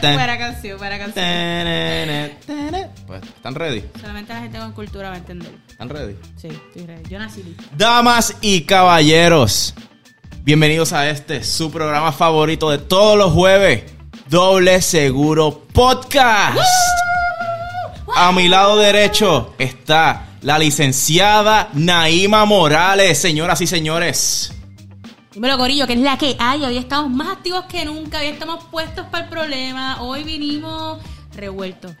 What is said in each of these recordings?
Buena canción, buena canción. Pues, ¿están ready? Solamente la gente con cultura va a entender. ¿Están ready? Sí, estoy ready. Yo nací lista. Damas y caballeros, bienvenidos a este, su programa favorito de todos los jueves, Doble Seguro Podcast. A mi lado derecho está la licenciada Naima Morales, señoras y señores. Dímelo, Corillo, que es la que hay. Hoy estamos más activos que nunca. Hoy estamos puestos para el problema. Hoy vinimos revueltos.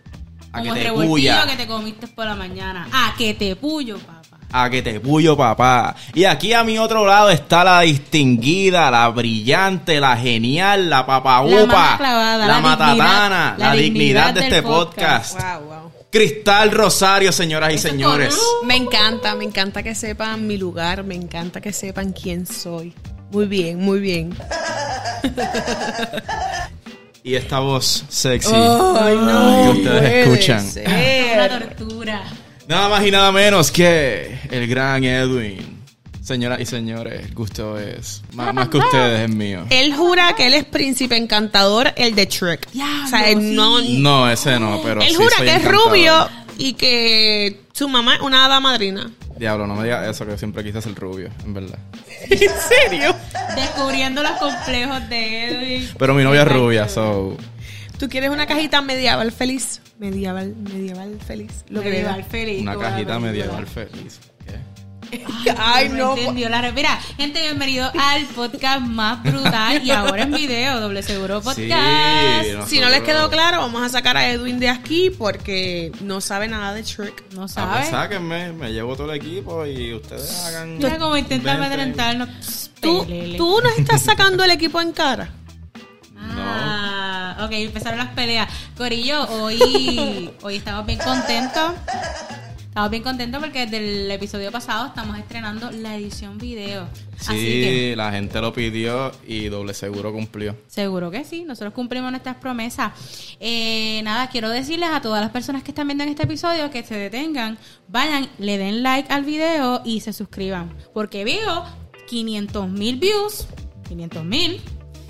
A Como que el te puya. que te comiste por la mañana. A que te puyo, papá. A que te puyo, papá. Y aquí a mi otro lado está la distinguida, la brillante, la genial, la La papaúpa, más clavada, la, la matatana, dignidad- la, la dignidad, dignidad de del este podcast. podcast. Wow, wow. Cristal Rosario, señoras y señores. Me encanta, me encanta que sepan mi lugar, me encanta que sepan quién soy. Muy bien, muy bien. Y esta voz sexy Ay, que ustedes escuchan. Una tortura. Nada más y nada menos que el gran Edwin. Señoras y señores, el gusto es más, más que ustedes es mío. Él jura que él es príncipe encantador, el de Shrek. Diablo, o sea, él sí. no. No, ese no, pero él sí jura soy que es rubio y que su mamá es una hada madrina. Diablo, no me digas eso, que yo siempre quise ser rubio, en verdad. ¿En serio? Descubriendo los complejos de Edwin. Pero mi novia es rubia, so... ¿Tú quieres una cajita medieval feliz? Medieval, medieval feliz. Lo que Medieval feliz. Una cajita medieval feliz. ¿Qué? Ay, no. entendió la re- Mira, gente, bienvenido al podcast más brutal y ahora en video, doble seguro podcast. Sí, Si no les quedó claro, vamos a sacar a Edwin de aquí porque no sabe nada de Shrek. No Ah, pues sabes. sáquenme, me llevo todo el equipo y ustedes hagan... Mira cómo intenta amedrentarnos. ¿Tú, tú nos estás sacando el equipo en cara. Ah, ok, empezaron las peleas. Corillo, hoy, hoy estamos bien contentos. Estamos bien contentos porque desde el episodio pasado estamos estrenando la edición video. Sí, Así que la gente lo pidió y doble seguro cumplió. Seguro que sí, nosotros cumplimos nuestras promesas. Eh, nada, quiero decirles a todas las personas que están viendo en este episodio que se detengan, vayan, le den like al video y se suscriban. Porque veo 500 mil views, 500 mil,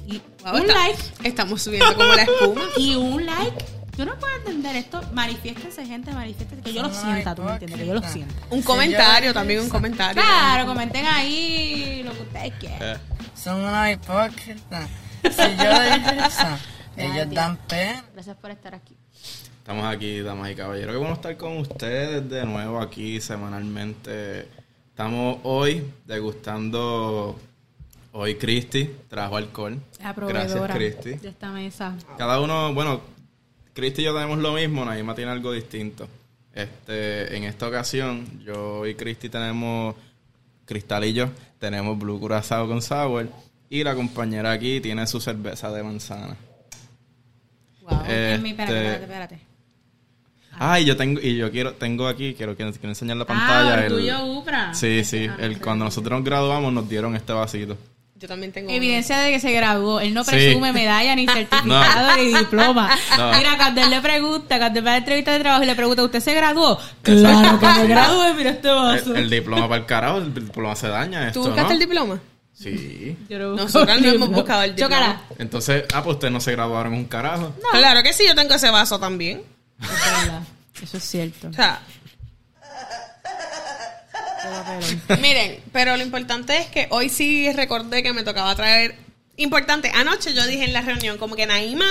y Wow, un está- like, Estamos subiendo como la espuma. y un like. Yo no puedo entender esto. Manifiéstense, gente, manifiéstense. Que yo lo sienta, tú me entiendes, que yo lo siento. Un comentario, también un comentario. Claro, comenten ahí lo que ustedes quieran. Eh, Son una hipócrita. Si yo dije eso, ellos dan pena. Gracias por estar aquí. Estamos aquí, damas y caballeros. Qué bueno estar con ustedes de nuevo aquí semanalmente. Estamos hoy degustando. Hoy Cristi trajo alcohol. La Gracias, Cristi. de esta mesa. Cada uno, bueno, Cristi y yo tenemos lo mismo, Naima tiene algo distinto. Este, en esta ocasión, yo y Cristi tenemos Cristal y yo, tenemos Blue Curazao con Sour. Y la compañera aquí tiene su cerveza de manzana. Wow. En mi- espérate, Este- espérate, espérate. Ay, yo tengo, y yo quiero, tengo aquí, quiero, quiero, quiero enseñar la pantalla. ah, el- orgullo Upra. sí, sí, Ah, el, cuando nosotros nos graduamos nos dieron este vasito. Yo también tengo. Evidencia de que se graduó. Él no Sí. presume medalla, ni certificado, ni diploma. No. Mira, cuando él le pregunta, cuando él va a la entrevista de trabajo y le pregunta, ¿usted se graduó? Claro que me gradué, mira este vaso. El, el diploma para el carajo, el diploma se daña esto, ¿Tú buscaste ¿no? el diploma? Sí. Yo no- Nosotras no hemos buscado el diploma. Entonces, ah, pues ustedes no se graduaron en un carajo. Claro que sí, yo tengo ese vaso también. Es verdad. Eso es cierto. O sea, miren, pero lo importante es que hoy sí recordé que me tocaba traer. Importante, anoche yo dije en la reunión, como que Naima,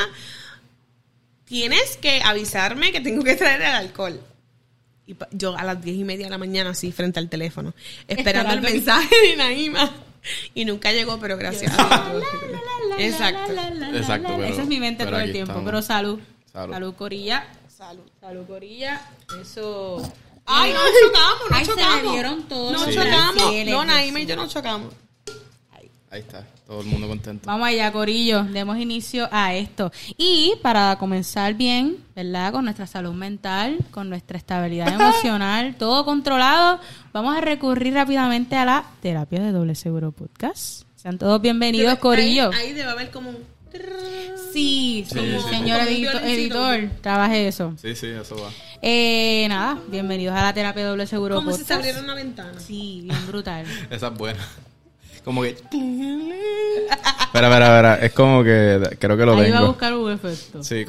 tienes que avisarme que tengo que traer el alcohol. Y yo a las diez y media de la mañana, así, frente al teléfono, esperando el Esperando mensaje de Naima. Y nunca llegó, pero gracias a Dios. Exacto. Exacto, pero- Esa es mi mente todo el tiempo. estamos. Pero salud. Salud. Salud, Corilla. Salud. Salud, Corilla. Eso. Ay, no chocamos, no Ay, se chocamos. me dieron todos No los chocamos. No, Naima y yo no chocamos. Ahí está, todo el mundo contento. Vamos allá, Corillo. Demos inicio a esto. Y para comenzar bien, ¿verdad? Con nuestra salud mental, con nuestra estabilidad emocional, todo controlado, vamos a recurrir rápidamente a la terapia de doble seguro podcast. Sean todos bienvenidos, Ahí- Corillo. Ahí, debe haber como un... Sí, sí, Sí, sí. señor Como editor, trabaje eso. Sí, sí, eso va. Eh, nada, bienvenidos a la terapia de doble seguro Como si podcast. se abriera una ventana. Sí, bien brutal. Esa es buena. Como que. Espera, espera, espera. Es como que. Creo que lo Ahí va a tengo. buscar un efecto. Sí,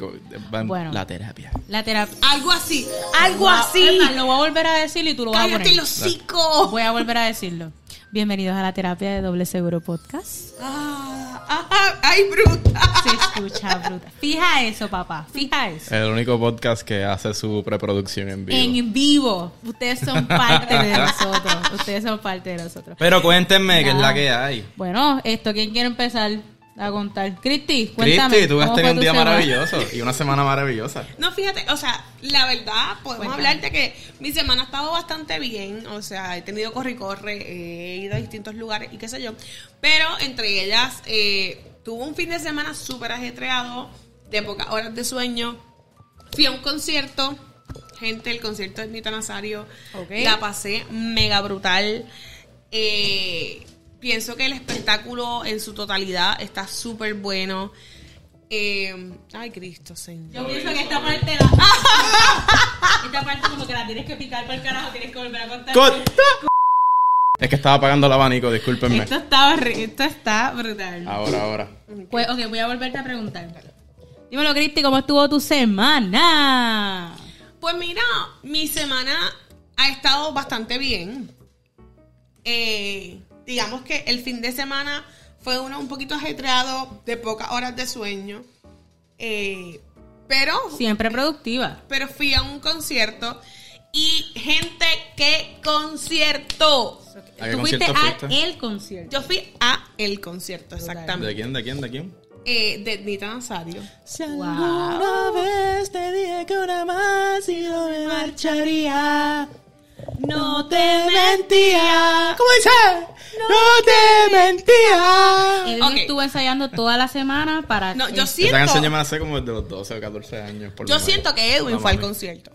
Bueno. la terapia. La terapia. Algo así, algo así. lo voy a volver a decir y tú lo vas a Cállate poner. los hocico. Voy a volver a decirlo. Bienvenidos a la terapia de Doble Seguro Podcast. Ah, ah, ay, bruta. Se escucha bruta. Fija eso, papá. Fija eso. El único podcast que hace su preproducción en vivo. En vivo. Ustedes son parte de nosotros. Ustedes son parte de nosotros. Pero cuéntenme, ¿qué es la que hay? Bueno, esto, ¿quién quiere empezar a contar? Cristi, cuéntame. Cristi, tú has ¿cómo tenido un día semana? maravilloso y una semana maravillosa. No, fíjate, o sea, la verdad, podemos Cuéntame. hablar de que mi semana ha estado bastante bien. O sea, he tenido corre y corre, he ido a distintos lugares y qué sé yo. Pero entre ellas, eh, tuve un fin de semana súper ajetreado, de pocas horas de sueño. Fui a un concierto. Gente, el concierto de Nita Nazario. Ok. La pasé mega brutal. Eh, pienso que el espectáculo en su totalidad está súper bueno. Eh, ay, Cristo, Señor. Yo pienso que esta parte la... esta parte como que la tienes que picar por el carajo, tienes que volver a contar. ¡Corta! Es que estaba apagando el abanico, discúlpenme. Esto está, esto está brutal. Ahora, ahora. Pues, ok, voy a volverte a preguntar. Dímelo, Cristi, ¿cómo estuvo tu semana? Pues mira, mi semana ha estado bastante bien. Eh, digamos que el fin de semana fue uno un poquito ajetreado, de pocas horas de sueño. Eh, pero, Siempre productiva. pero fui a un concierto. Y gente, ¿qué concierto? ¿A qué Tú fuiste concierto a fuiste? el concierto. Yo fui a el concierto, ¿De exactamente. quién, de quién, de quién? Eh, de Nita Nazario. Si alguna vez te dije que una más y no me marcharía, no te mentía. ¿Cómo dice? No te mentía. Edwin Ok. estuvo ensayando toda la semana para... No, yo eh, siento, Esta canción ya me la sé como desde los 12 o 14 años. por lo yo menos. siento que Edwin No, fue al mami. concierto.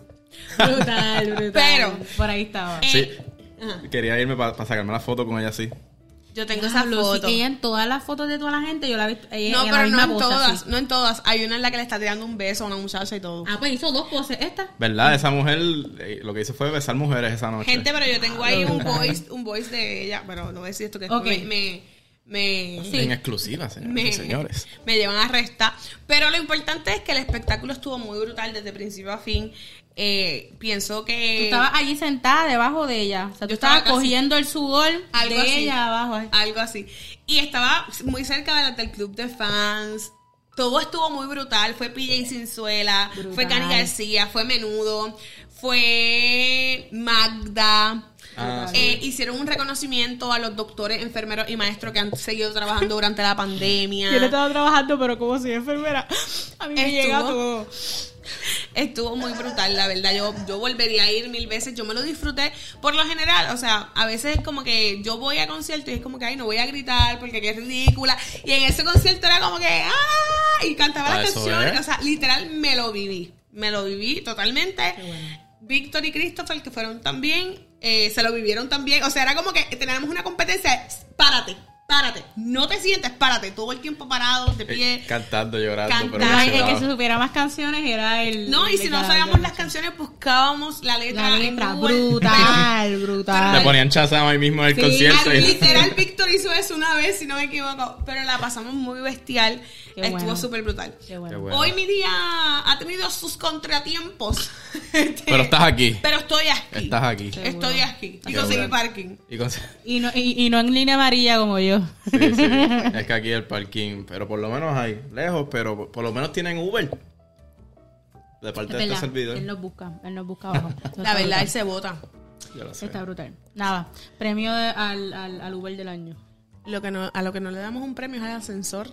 Brutal, brutal. Pero- Por ahí estaba. Eh, Sí. Ajá. Quería irme para sacarme la foto con ella así. Yo tengo esa Diablo, sí, foto. ella en todas las fotos de toda la gente, yo la he visto. ella No, en la pero no en todas, así. no en todas. Hay una en la que le está tirando un beso a una muchacha y todo. Ah, pues hizo dos poses. Esta. ¿Verdad? Esa mujer eh, lo que hizo fue besar mujeres esa noche. Gente, pero yo tengo ahí un voice, un voice de ella, pero no voy a decir esto que después Ok. me, me, me, Sí. En exclusiva, señores me- y señores. me llevan a resta. Pero lo importante es que el espectáculo estuvo muy brutal desde principio a fin. Eh, pienso que... Tú estabas allí sentada debajo de ella. O sea, tú Yo estaba estabas cogiendo el sudor algo de así, ella abajo. eh. Algo así. Y estaba muy cerca de la del club de fans. Todo estuvo muy brutal. Fue PJ Sinzuela, Brutal. fue Cani García, fue Menudo, fue Magda. Ah, sí. Eh, hicieron un reconocimiento a los doctores, enfermeros y maestros que han seguido trabajando durante la pandemia. Yo no estaba trabajando, pero como soy enfermera, a mí me Estuvo- llega todo. Estuvo muy brutal, la verdad. Yo, yo volvería a ir mil veces. Yo me lo disfruté por lo general. O sea, a veces como que yo voy a conciertos y es como que, ay, no voy a gritar porque qué ridícula. Y en ese concierto era como que, ¡ah! Y cantaba Ah, las canciones. es. O sea, literal me lo viví. Me lo viví totalmente. Víctor y Christopher, que fueron también, eh, se lo vivieron también. O sea, era como que teníamos una competencia. Párate, párate. No te sientes, párate. Todo el tiempo parado, de pie. Eh, Cantando, llorando, Cantando. pero Pero el que se supiera más canciones era el. No, y si no sabíamos las canciones, buscábamos la letra. La en letra, brutal, brutal. Le ponían chazam ahí mismo en el Sí, concierto. Al- y- literal, Víctor hizo eso una vez, si no me equivoco. Pero la pasamos muy bestial. Qué Estuvo bueno. súper brutal. Qué bueno. Qué bueno. Hoy mi día ha tenido sus contratiempos. Este, Pero estás aquí. Pero estoy aquí. Estás aquí. Estoy aquí. Y Qué conseguí bueno. parking. Y con- Y no, y, y no en línea amarilla como yo. Sí, sí. Es que aquí el parking, pero por lo menos hay. Lejos, pero por, lo menos tienen Uber. De parte Es de este servidor. él nos busca, él nos busca abajo. La verdad, él se vota. Yo lo sé. Está brutal. Nada, premio de- al, al, al Uber del año. Lo que no, a lo que no le damos un premio es al ascensor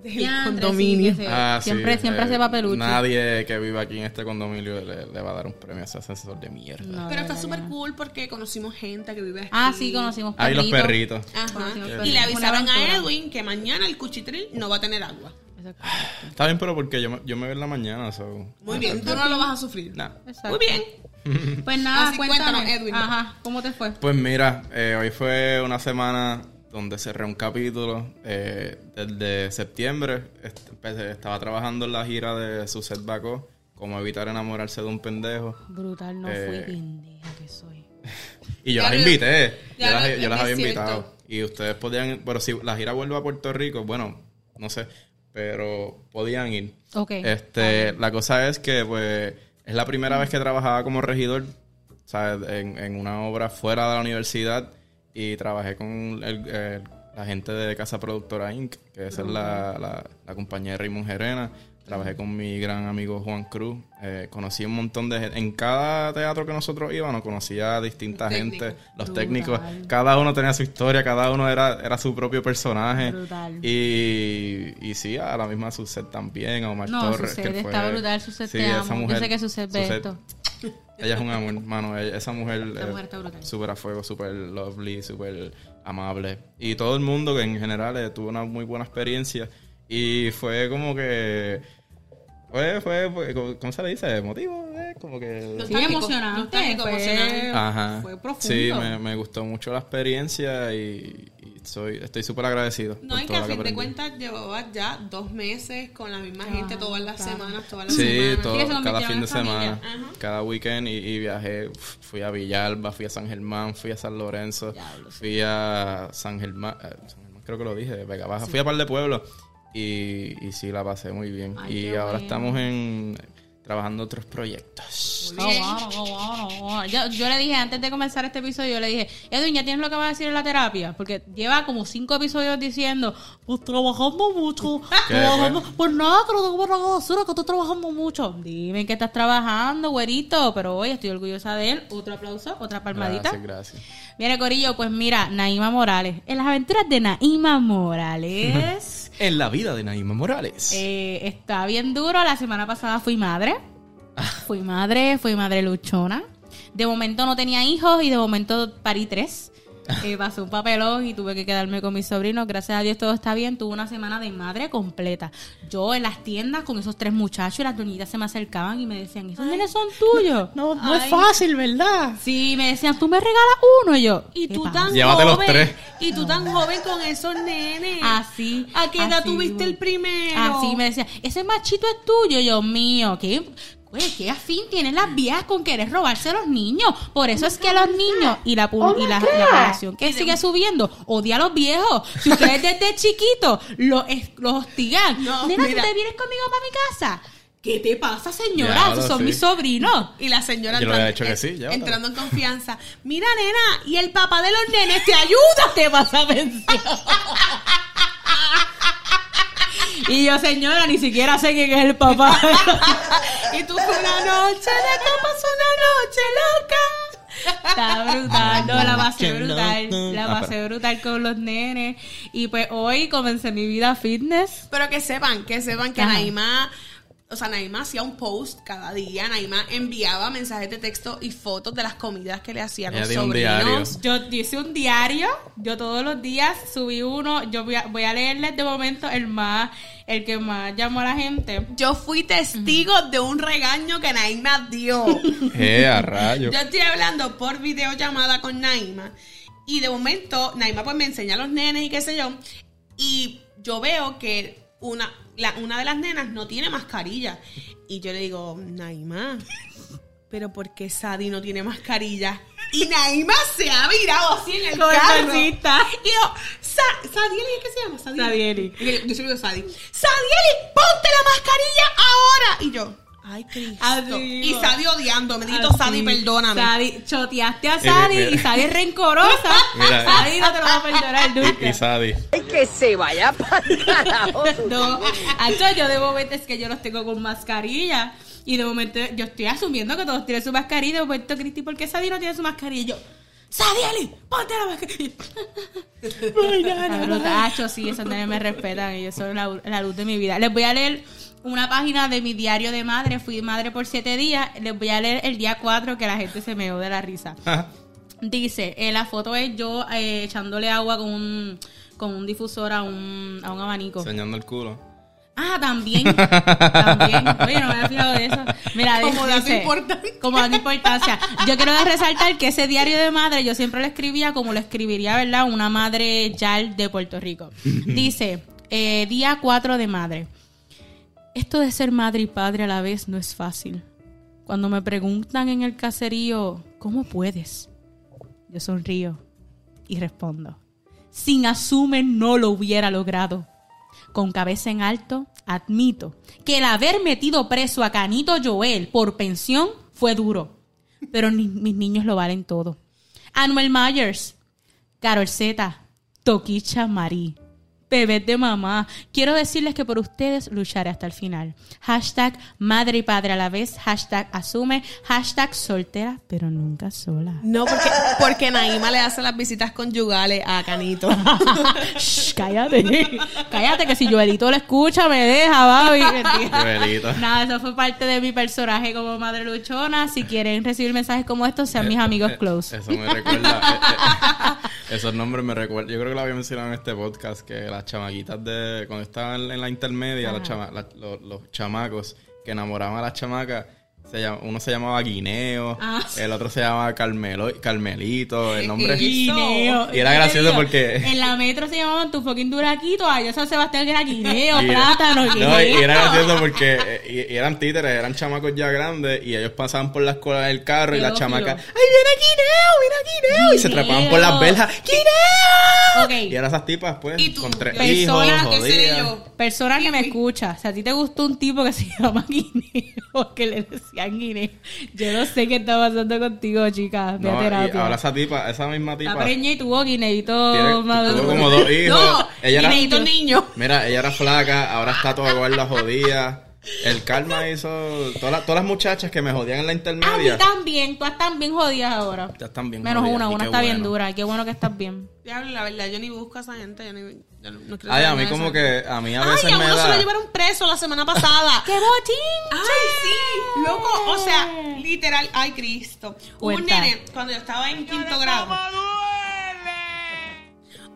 del Diantre, condominio. sí, Ah, siempre sí, siempre eh, hace papelucho. Nadie que viva aquí en este condominio le, le va a dar un premio a ese asesor de mierda. No, Pero está súper cool porque conocimos gente que vive aquí. Ah, sí, conocimos Hay los perritos. perritos. Ajá. Y perritos. le avisaron a. Edwin que mañana el cuchitril no va a tener agua. Exacto. Está bien, pero porque yo me, yo me veo en la mañana. So. Muy bien, tú no lo vas a sufrir. Nah. Muy bien. Pues nada, Así cuéntanos, Edwin. Ajá, ¿cómo te fue? Pues mira, eh, hoy fue una semana donde cerré un capítulo. eh, desde septiembre est- empecé- estaba trabajando en la gira de Suset Bacó, cómo evitar enamorarse de un pendejo. Brutal, no Eh, fui pendeja que soy. Y yo Ya las lo- invité, ya yo las, yo las había cierto. invitado. Y ustedes podían, pero si la gira vuelve a Puerto Rico, bueno, no sé, pero podían ir. Ok. Este, la cosa es que, pues, es la primera vez que trabajaba como regidor, ¿sabes? En, en una obra fuera de la universidad y trabajé con el- el- la gente de Casa Productora Inc., que esa es la, la, la compañía de Raymond Gerena. Trabajé con mi gran amigo Juan Cruz. Eh, conocí un montón de gente. En cada teatro que nosotros íbamos, conocía a distinta Técnico. gente. Los Brutal. técnicos. Cada uno tenía su historia, cada uno era, era su propio personaje. Brutal. Y, y sí, a la misma Suset también, a Omar No, Torres. Suset que está fue- brutal, Suset, Sí, te esa amo. Yo mujer- sé que Suset ve Suset- esto. Ella es un amor, mano. ella- esa mujer, Esa eh, mujer está brutal. súper a fuego, súper lovely, súper amable. Y todo el mundo que en general eh, tuvo una muy buena experiencia. Y fue como que... Fue, fue, fue- ¿cómo se le dice? Emotivo, eh, Como que... Sí, emocionante. Fue, emocionante. Ajá. fue profundo. Sí, me, me gustó mucho la experiencia y soy, estoy súper agradecido. No, y que a lo que fin de cuentas llevabas ya dos meses con la misma gente todas las claro. semanas, todas las Sí, semanas. todo, Sí, cada fin de semana, Ajá. cada weekend y, y viajé. Uf, Fui a Villalba, fui a San Germán, fui a San Lorenzo, Diablo, sí. fui a San Germán, eh, San Germán, creo que lo dije, Vega Baja. Fui a par de pueblos y, y sí, la pasé muy bien. Ay, y ahora estamos en trabajando otros proyectos. Oh, wow, oh, wow, wow. Yo, yo le dije antes de comenzar este episodio, yo le dije, Edwin, ¿ya tienes lo que vas a decir en la terapia? Porque lleva como cinco episodios diciendo, pues trabajando mucho, ¿Qué, trabajando, pues? nada, que no tengo nada hacer, que estoy trabajando mucho. Dime que estás trabajando, güerito, pero hoy estoy orgullosa de él. Otro aplauso, otra palmadita. Gracias, gracias. Mire, Corillo, pues mira, Naima Morales. En las aventuras de Naima Morales. En la vida de Naima Morales. Eh, está bien duro. La semana pasada fui madre. Fui madre, fui madre luchona. De momento no tenía hijos y de momento parí tres. Eh, pasó un papelón y tuve que quedarme con mis sobrinos. Gracias a Dios todo está bien. Tuve una semana de madre completa. Yo en las tiendas con esos tres muchachos y las doñitas se me acercaban y me decían, ¿esos nenes son tuyos? No, no es fácil, ¿verdad? Sí, me decían, ¿tú me regalas uno? Y yo, Y ¿qué tú pasa? tan Llévate los joven. tres. Y tú tan joven con esos nenes. Así. ¿A qué edad tuviste el primero? Así me decía, ese machito es tuyo. Y yo, mío, ¿qué? Güey, qué afín tienen las viejas con querer robarse a los niños. Por eso es que los niños y la, pu- y la, la población que sigue subiendo odia a los viejos. Si ustedes desde chiquitos los, hostigan, No, nena, mira. ¿tú te vienes conmigo para mi casa? ¿Qué te pasa, señora? Esos son sí. mis sobrinos. Y la señora Yo le había entrando, dicho que sí, llévatelo. entrando en confianza. Mira, nena, y el papá de los nenes te ayuda. te vas a vencer. y yo, señora, ni siquiera sé quién es el papá. Y tú una noche de copas, una noche loca. Está brutal, no, la pasé brutal, la Ah, pasé brutal con los nenes. Y pues hoy comencé mi vida fitness. Pero que sepan, que sepan que Ajá. Naima, o sea, Naima hacía un post cada día. Naima enviaba mensajes de texto y fotos de las comidas que le hacían los un sobrinos. Yo hice un diario, yo todos los días subí uno, yo voy a, voy a leerles de momento el más, el que más llamó a la gente. Yo fui testigo de un regaño que Naima dio. Eh, a rayo. Yo estoy hablando por videollamada con Naima. Y de momento, Naima pues me enseña a los nenes y qué sé yo. Y yo veo que una, la- una de las nenas no tiene mascarilla. Y yo le digo, Naima, pero ¿por qué Sadi no tiene mascarilla? Y Naima se ha virado así en el carro. Y yo, Sa- Sadieli, ¿qué se llama? Sadieli. Yo, yo siempre digo Sadi. Sadieli, ponte la mascarilla ahora. Y yo, ay, Cristo. Y. Sadi odiándome. Dito, Así. Sadi, perdóname. Sadi, choteaste a Sadi mira. y Sadi es rencorosa. Mira. Sadi no te lo va a perdonar nunca. Y, y Sadie. que se vaya para carajo. No, Hacho, yo de momento es que yo los tengo con mascarilla. Y de momento yo estoy asumiendo que todos tienen su mascarilla. De momento, Cristi, ¿por qué Sadi no tiene su mascarilla? Y yo, Sadieli, ponte la mascarilla. La bruta, Hacho, sí, esos nenes me respetan. Y eso es la, la luz de mi vida. Les voy a leer una página de mi diario de madre. Fui madre por siete días. Les voy a leer el día 4 que la gente se me de la risa. Dice, eh, la foto es yo eh, echándole agua con un, con un difusor a un, a un abanico. Enseñando el culo. Ah, también. también. Oye, no me había fijado de eso. Mira, Como dato dice- importante. Como dato importancia. Yo quiero resaltar que ese diario de madre yo siempre lo escribía como lo escribiría, ¿verdad? Una madre yal de Puerto Rico. Dice, eh, día 4 de madre. Esto de ser madre y padre a la vez no es fácil. Cuando me preguntan en el caserío, ¿cómo puedes? Yo sonrío y respondo. sin Asume no lo hubiera logrado. Con cabeza en alto, admito que el haber metido preso a Canito Joel por pensión fue duro, pero mis niños lo valen todo. Anuel Myers, Carol Z, Toquicha Marí, bebés de mamá. Quiero decirles que por ustedes lucharé hasta el final. Hashtag madre y padre a la vez. Hashtag asume. Hashtag soltera, pero nunca sola. No, porque, porque Naima le hace las visitas conyugales a Canito. Shh, cállate. cállate que si Joelito lo escucha me deja, baby. Joelito. Nada, eso fue parte de mi personaje como madre luchona. Si quieren recibir mensajes como estos, sean mis amigos close. Eso me recuerda. eh, eh, esos nombres me recuerdan. Yo creo que lo había mencionado en este podcast que las chamaquitas de. Cuando estaban en la intermedia, los, chama- la- los, los chamacos que enamoraban a las chamacas. Se llama- uno se llamaba Guineo, Ah. el otro se llamaba Carmelo, Carmelito, el nombre. Guineo. Y era gracioso porque- En la metro se llamaban tu fucking duraquito, allá San Sebastián que era guineo, Y era- plátano, No, guineo. y era gracioso porque eh, y- y eran títeres, eran chamacos ya grandes y ellos pasaban por la escuela del carro y la chamaca, ¡ay, viene Guineo, mira Guineo! Y se trepaban por las verjas, ¡Guineo! Y eran esas tipas, pues, Y tú, con tres persona, hijos, ¿qué seré jodidas. yo? Persona que me escucha, si a ti te gustó un tipo que se llama Guineo, que le decían Guineo, yo no sé qué está pasando contigo, chica. No, terapia. ahora esa tipa, esa misma La tipa, preña y tuvo guineito tuvo como dos hijos. No, ella era, Guineito niño. mira, ella era flaca, ahora está toda gorda, jodida. El karma hizo, todas las, todas las muchachas que me jodían en la A mí intermedia, también, tú estás bien jodidas ahora. ya están bien Menos jodidas, una, y una qué está bien bueno. dura. y Qué bueno que estás bien. Diablo, la verdad, yo ni busco a esa gente. Yo, ni, yo no, no quiero Ay, a saber mí nada de como eso. que, a mí a veces Ay, a me uno se lo da... llevaron preso la semana pasada. ¡Qué botín! Ay, sí, loco, o sea, literal, ay, Cristo. Hubo un Cuenta. nene cuando yo estaba en quinto grado.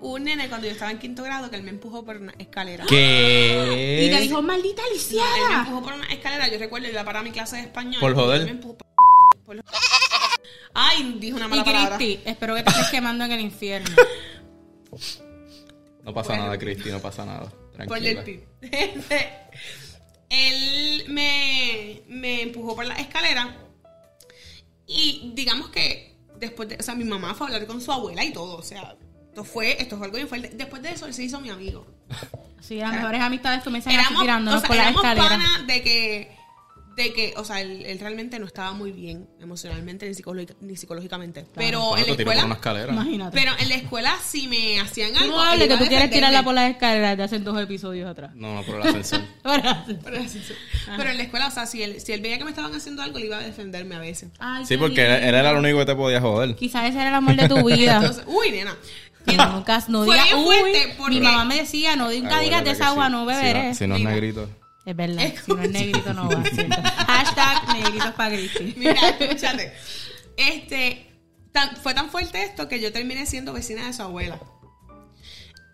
Un nene cuando yo estaba en quinto grado que él me empujó por una escalera. ¿Qué? Y te dijo, maldita No, él me lisiada. empujó por una escalera. Yo recuerdo, iba para mi clase de español. Por joder. y él me empujó por- por- Ay, dijo una Y mala palabra. Cristi, espero que te estés quemando en el infierno. No pasa nada, Cristi, no pasa nada. Ponle el Tranquila. pi. Él me, me empujó por la escalera. Y digamos que después de. O sea, mi mamá fue a hablar con su abuela y todo. O sea, esto fue, esto fue algo bien fuerte. Después de eso, él se hizo mi amigo. Sí, las mejores amistades comienzan así Éramos, tirándonos o sea, por la éramos escalera. pana de que. De que, o sea, él, él realmente no estaba muy bien emocionalmente ni, psicológica- ni psicológicamente. Pero Bueno, en la una escuela. escalera. Imagínate. Pero en la escuela, si me hacían algo. no hables que tú quieres tirarla por las escaleras de hace dos episodios atrás. No, no, por el ascensor. Ahora. Pero, pero en la escuela, o sea, si él, si él veía que me estaban haciendo algo, él iba a defenderme a veces. Ay, Sí, porque él, era el único que te podía joder. Quizás ese era el amor de tu vida. Entonces, uy, nena. Nunca, no digas, uy, porque- mi mamá me decía, no nunca digas Acuérdate de esa agua, no si beberé. Si no es negrito. Es verdad, si no es negrito no va. ¿cierto? Hashtag negritos para Cristi. Mira, escúchate. Este, tan- fue tan fuerte esto que yo terminé siendo vecina de su abuela.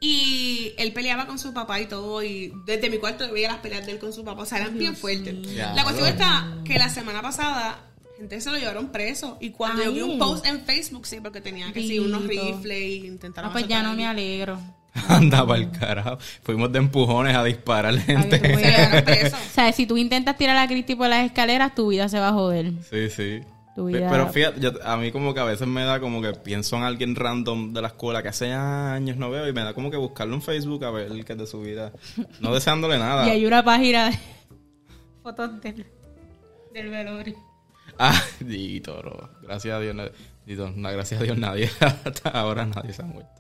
Y él peleaba con su papá y todo, y desde mi cuarto yo veía las peleas de él con su papá, o sea, eran bien fuertes. La cuestión no. está que la semana pasada, gente se lo llevaron preso, y cuando yo vi Ay. un post en Facebook, sí, porque tenía que sí, unos rifles y intentaron Ah, pues ya no me alegro. Andaba el carajo. Fuimos de empujones a disparar Ay, gente. Se llevaron preso. O sea, si tú intentas tirar a Cristi por las escaleras, tu vida se va a joder. Sí, sí. Tu vida- Pero fíjate, yo- a mí como que a veces me da como que pienso en alguien random de la escuela que hace años no veo y me da como que buscarlo en Facebook a ver qué es de su vida. No deseándole nada. Y hay una página de fotos del, del velorio. Ah, Dito, bro. Gracias a Dios. Dito, no, gracias a Dios nadie. Hasta ahora nadie se ha muerto.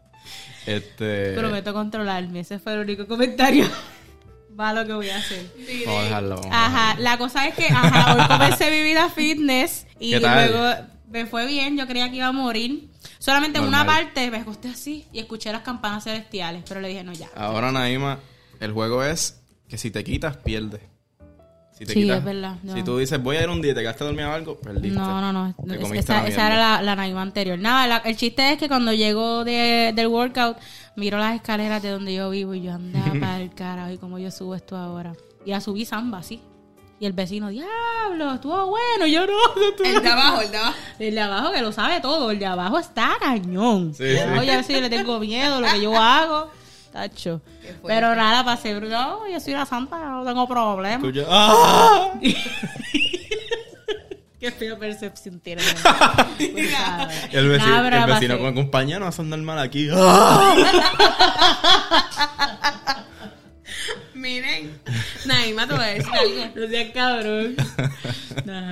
Este... Prometo controlarme. Ese fue el único comentario. Va lo que voy a hacer. Vamos a dejarlo. vamos a Ajá, dejarlo. la cosa es que ajá, hoy comencé mi vida fitness y luego me fue bien, yo creía que iba a morir. Solamente en una parte me acosté así y escuché las campanas celestiales, pero le dije, no, ya. Ahora, Naima, el juego es que si te quitas, pierdes. Si te Sí, quitas, es verdad, no. Si tú dices, voy a ir un día y te quedaste dormido o algo, perdiste. No, no, no. Es- comiste Esa, esa era la, la Naima anterior. Nada, la- el chiste es que cuando llego de, del workout, miro las escaleras de donde yo vivo y yo andaba para el carajo y como yo subo esto ahora. Y la subí samba, sí. Y el vecino, diablo, estuvo bueno. Yo no, no estuvo El de abajo, el de abajo. El de abajo que lo sabe todo, el de abajo está cañón. Sí, sí. Oye, a ver si le tengo miedo, lo que yo hago. Tacho. Pero nada, pasé, no, yo soy una santa, no tengo problema. Escucha, ¡Ah! Qué fea percepción tiene. Favor. El vecino, pero el va a vecino ser. con compañero no son normal aquí. ¡Ah! Miren, Naima, te voy a decir algo. No seas cabrón.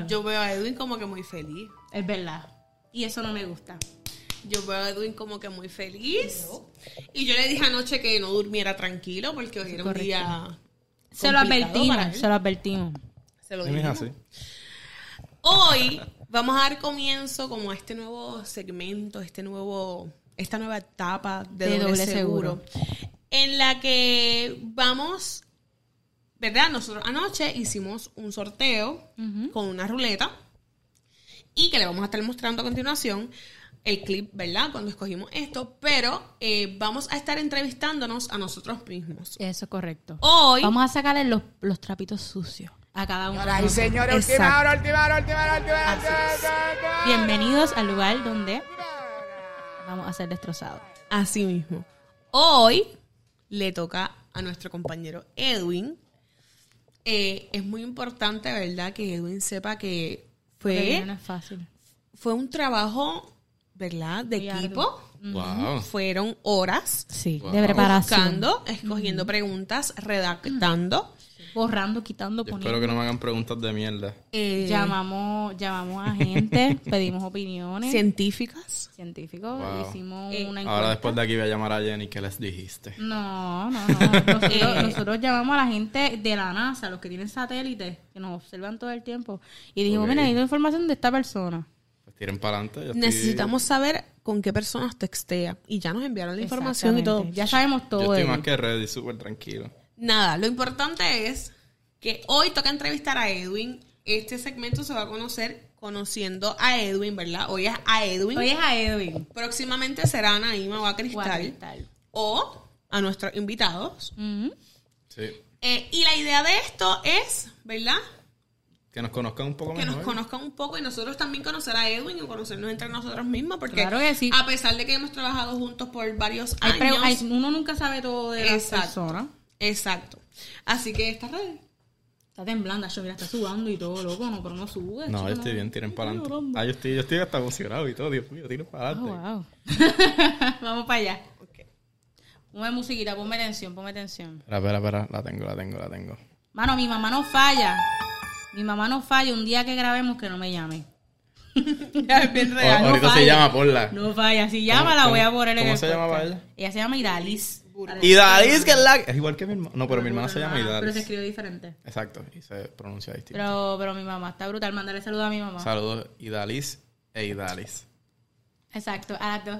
Yo veo a Edwin como que muy feliz. Es verdad. Y eso no me gusta. Yo veo a Edwin como que muy feliz. Y yo le dije anoche que no durmiera tranquilo porque hoy era un día. Se lo advertimos, se lo advertimos. Se lo dijimos. Hoy vamos a dar comienzo como a este nuevo segmento, este nuevo, esta nueva etapa de, De doble, doble seguro, en la que vamos, ¿verdad? Nosotros anoche hicimos un sorteo con una ruleta y que le vamos a estar mostrando a continuación el clip, ¿verdad? Cuando escogimos esto, pero eh, vamos a estar entrevistándonos a nosotros mismos. Eso es correcto. Hoy Vamos a sacarle los, los trapitos sucios a cada uno. de Ay, nosotros. señores, última hora, última hora, última hora, última. Bienvenidos al lugar donde vamos a ser destrozados. Así mismo. Hoy le toca a nuestro compañero Edwin. Eh, es muy importante, ¿verdad? Que Edwin sepa que no fue, es fácil. fue un trabajo, ¿verdad? De Muy equipo. Wow. Fueron horas Sí, Wow. de preparación. buscando, escogiendo preguntas, redactando. Borrando, quitando, Yo poniendo. espero que no me hagan preguntas de mierda. eh, Llamamos, llamamos a gente, pedimos opiniones. científicas. Científicos, Wow. hicimos Eh, una encuesta. Ahora después de aquí voy a llamar a Jenny. ¿Qué les dijiste? No, no, no. Nosotros, Eh. nosotros llamamos a la gente de la NASA, los que tienen satélites, que nos observan todo el tiempo. Y dijimos, Ok. mira, necesito información de esta persona. Tiren para adelante. Necesitamos saber con qué personas textea. Y ya nos enviaron la información y todo. Ya sabemos todo Yo estoy más que ready, súper tranquilo. Nada, lo importante es que hoy toca entrevistar a Edwin. Este segmento se va a conocer conociendo a Edwin, ¿verdad? Hoy es a Edwin. Hoy es a Edwin. Próximamente será a Naima o a Cristal. O a nuestros invitados. Sí. Eh, y la idea de esto es, ¿verdad? Que nos conozcan un poco Que mejor. nos conozcan un poco y nosotros también conocer a Edwin y conocernos entre nosotros mismos. Porque Claro que sí. a pesar de que hemos trabajado juntos por varios Hay pre- años. hay- uno nunca sabe todo de la Exacto. persona. Exacto. Así que esta red. Está temblando, yo mira, está sudando y todo, loco, no, pero no sube. No, chico, yo estoy bien, tiren para adelante. Ah, yo estoy, yo estoy hasta emocionado y todo, Dios mío, tiren para Ah, adelante. wow. Vamos para allá. Ok. Ponme musiquita, ponme atención, ponme atención. Espera, espera, espera, la tengo, la tengo, la tengo. Mano, mi mamá no falla. Mi mamá no falla un día que grabemos que no me llame. es bien O- real. no ahorita se falla. llama Porla. No falla. Si llama, la ¿Cómo- voy a poner en cómo el se llamaba ella? Ella se llama Idalis. Y Dalis, que es la... Es igual que mi hermana. No, pero mi hermana se llama Pero se Idalis. escribe diferente. Exacto, y se pronuncia distinto. Pero, pero mi mamá está brutal. Mándale saludos a mi mamá. Saludos, Idalis e Idalis. Exacto, a las dos.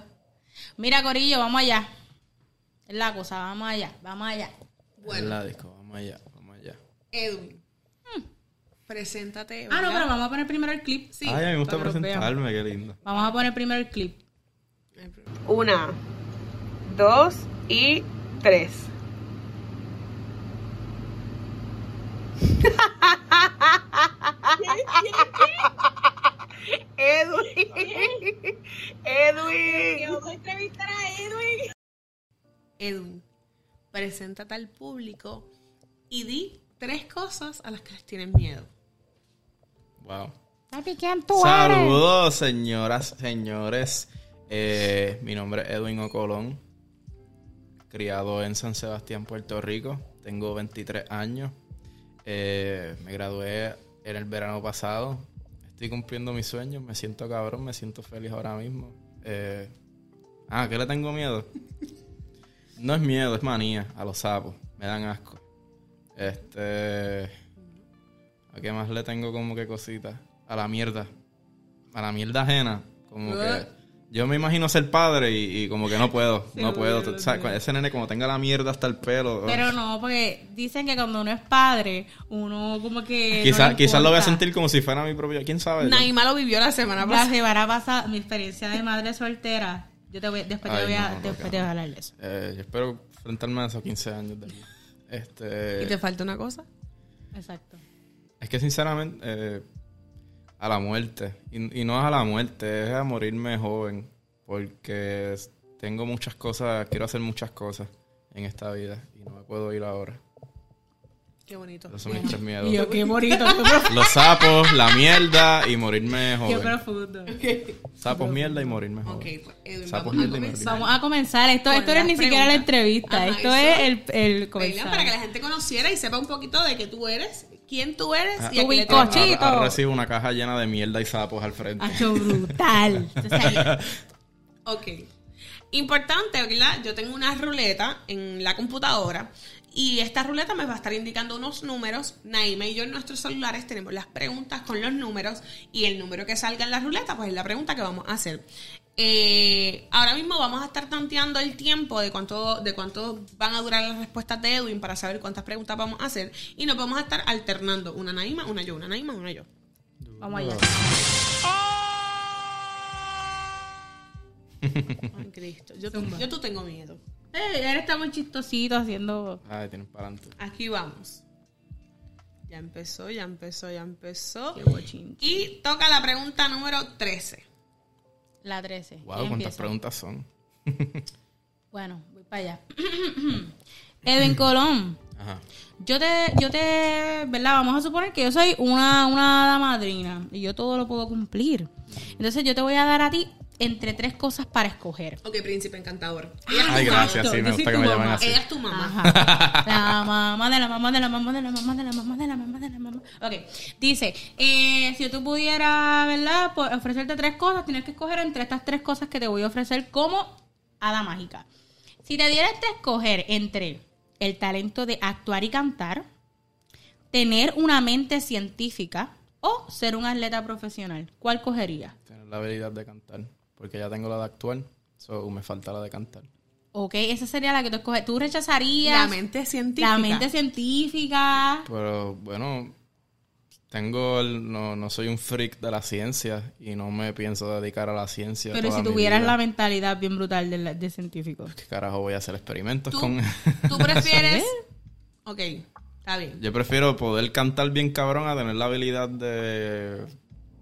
Mira, Corillo, vamos allá. Es la cosa, vamos allá, vamos allá. Bueno. En la disco, vamos allá, vamos allá. Edwin. Preséntate. Ah, no, pero vamos a poner primero el clip. Sí. Ay, a mí me gusta presentarme, qué lindo. Vamos a poner primero el clip. Una, dos y tres. Edwin. Edwin. Vamos a entrevistar a Edwin. Edwin, preséntate al público y di tres cosas a las que les tienen miedo. Wow. Papi, ¿quién tú eres? Saludos, señoras, señores. Eh, mi nombre es Edwin Ocolón, criado en San Sebastián, Puerto Rico. Tengo 23 años. Eh, me gradué en el verano pasado. Estoy cumpliendo mis sueños. Me siento cabrón, me siento feliz ahora mismo. Eh, ah, ¿qué le tengo miedo? No es miedo, es manía a los sapos. Me dan asco. Este. ¿A qué más le tengo como que cositas? A la mierda. A la mierda ajena. Como que. Yo me imagino ser padre y, y como que no puedo. no puedo. Tú sabes, ese nene como tenga la mierda hasta el pelo. Pero no, porque dicen que cuando uno es padre, uno como que. Quizás no lo voy a sentir como si fuera mi propio. ¿Quién sabe? Naima lo vivió la semana La pasada. semana pasada, mi experiencia de madre soltera. Yo te voy, después te voy a, no, no, después te voy a hablar de eso. Eh, yo espero enfrentarme a esos 15 años de aquí. Este. ¿Y te falta una cosa? Exacto. Es que sinceramente, eh, a la muerte. Y, y no es a la muerte, es a morirme joven. Porque tengo muchas cosas, quiero hacer muchas cosas en esta vida y no me puedo ir ahora. Qué bonito. Esos son mis tres miedos. Yo, qué bonito, qué. Los sapos, la mierda y morirme Qué joven. profundo. Sapos, mierda y morirme joven. pues, Edwin, Sapos, vamos a mierda y comenzar. Vamos a comenzar. Esto, Con esto no es ni siquiera la entrevista. Ajá, esto es el, el comenzar. Para que la gente conociera y sepa un poquito de que tú eres, quién tú eres Ah, y a tu quién le bizcocho. tienes miedo. Chito. Ahora recibo una caja llena de mierda y sapos al frente. Hacho brutal. Entonces, Ok. Importante, ¿verdad? Yo tengo una ruleta en la computadora y esta ruleta me va a estar indicando unos números. Naima y yo en nuestros celulares tenemos las preguntas con los números y el número que salga en la ruleta, pues es la pregunta que vamos a hacer. Eh, ahora mismo vamos a estar tanteando el tiempo de cuánto, de cuánto van a durar las respuestas de Edwin para saber cuántas preguntas vamos a hacer y nos vamos a estar alternando una Naima, una yo, una Naima, una yo. vamos allá. Ay, Cristo. Yo, yo tú tengo miedo. Eh, él está muy chistosito haciendo. Ay, tienes para adelante. Aquí vamos. Ya empezó, ya empezó, ya empezó. Qué. Y toca la pregunta número 13. La 13. Wow, ¿Quién cuántas empieza? preguntas son. Bueno, voy para allá. Edwin Colón. Ajá. Yo te, yo te, ¿verdad? Vamos a suponer que yo soy una, una madrina y yo todo lo puedo cumplir. Entonces yo te voy a dar a ti entre tres cosas para escoger. Ok, príncipe encantador. Ay, gracias, sí, me gusta que tu me llamen mamá. así. Ella es tu mamá. Ajá. La mamá de la mamá de la mamá de la mamá de la mamá de la mamá de la mamá. Ok. Dice, eh, si tú pudieras, ¿verdad? Pues, ofrecerte tres cosas, tienes que escoger entre estas tres cosas que te voy a ofrecer como hada mágica. Si te dieras a escoger entre el talento de actuar y cantar, tener una mente científica o ser un atleta profesional, ¿cuál cogerías? Tener la habilidad de cantar. Porque ya tengo la de actuar. So, me falta la de cantar. Ok, esa sería la que tú escoges. ¿Tú rechazarías La mente científica. la mente científica? Pero bueno, tengo el, no, no soy un freak de la ciencia y no me pienso dedicar a la ciencia. Pero toda si mi tuvieras vida. la mentalidad bien brutal de, la- de científico. ¿Qué carajo voy a hacer experimentos ¿Tú, con...? tú prefieres... Ok, está bien. Yo prefiero poder cantar bien cabrón a tener la habilidad de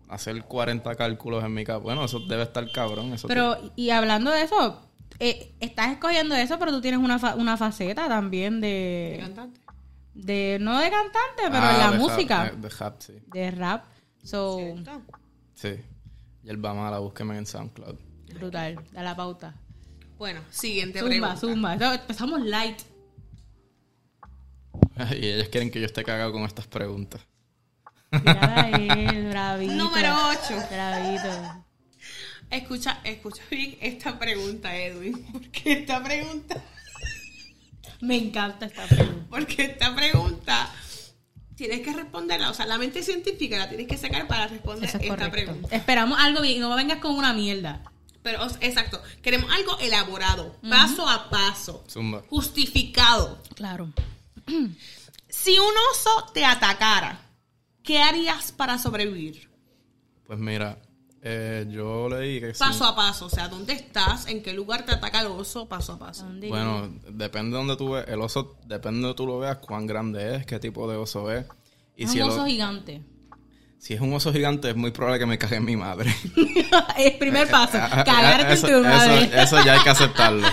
hacer 40 cálculos en mi cabeza. Bueno, eso debe estar cabrón. Eso Pero, y hablando de eso, eh, estás escogiendo eso, pero tú tienes una, fa- una faceta también de, Cantante. de... No de cantante, pero Ah, en la de música. rap, eh, de rap, sí. De rap. So, ¿Cierto? Sí. Y el Bamala, búsqueme en SoundCloud. brutal. Da la pauta. Bueno, siguiente Zumba, pregunta. zumba. Eso, Empezamos light. Y ellos quieren que yo esté cagado con estas preguntas. Él, bravito. Número 8. Bravito. Escucha, escucha bien esta pregunta, Edwin. Porque esta pregunta... Me encanta esta pregunta. Porque esta pregunta tienes que responderla. O sea, la mente científica la tienes que sacar para responder es esta correcto. pregunta. Esperamos algo bien. No me vengas con una mierda. Pero, o- exacto. Queremos algo elaborado, paso a paso, Zumba. justificado. Claro. Si un oso te atacara, ¿qué harías para sobrevivir? Pues mira, eh, yo leí que sí. Paso a paso. O sea, ¿dónde estás? ¿En qué lugar te ataca el oso? Paso a paso. ¿Dónde Bueno, depende de donde tú ves. El oso, depende de donde tú lo veas, cuán grande es, qué tipo de oso es. Y es si, un oso gigante. si es un oso gigante, es muy probable que me cague en mi madre. es primer paso. Cagarte eso, en tu madre. Eso, eso ya hay que aceptarlo.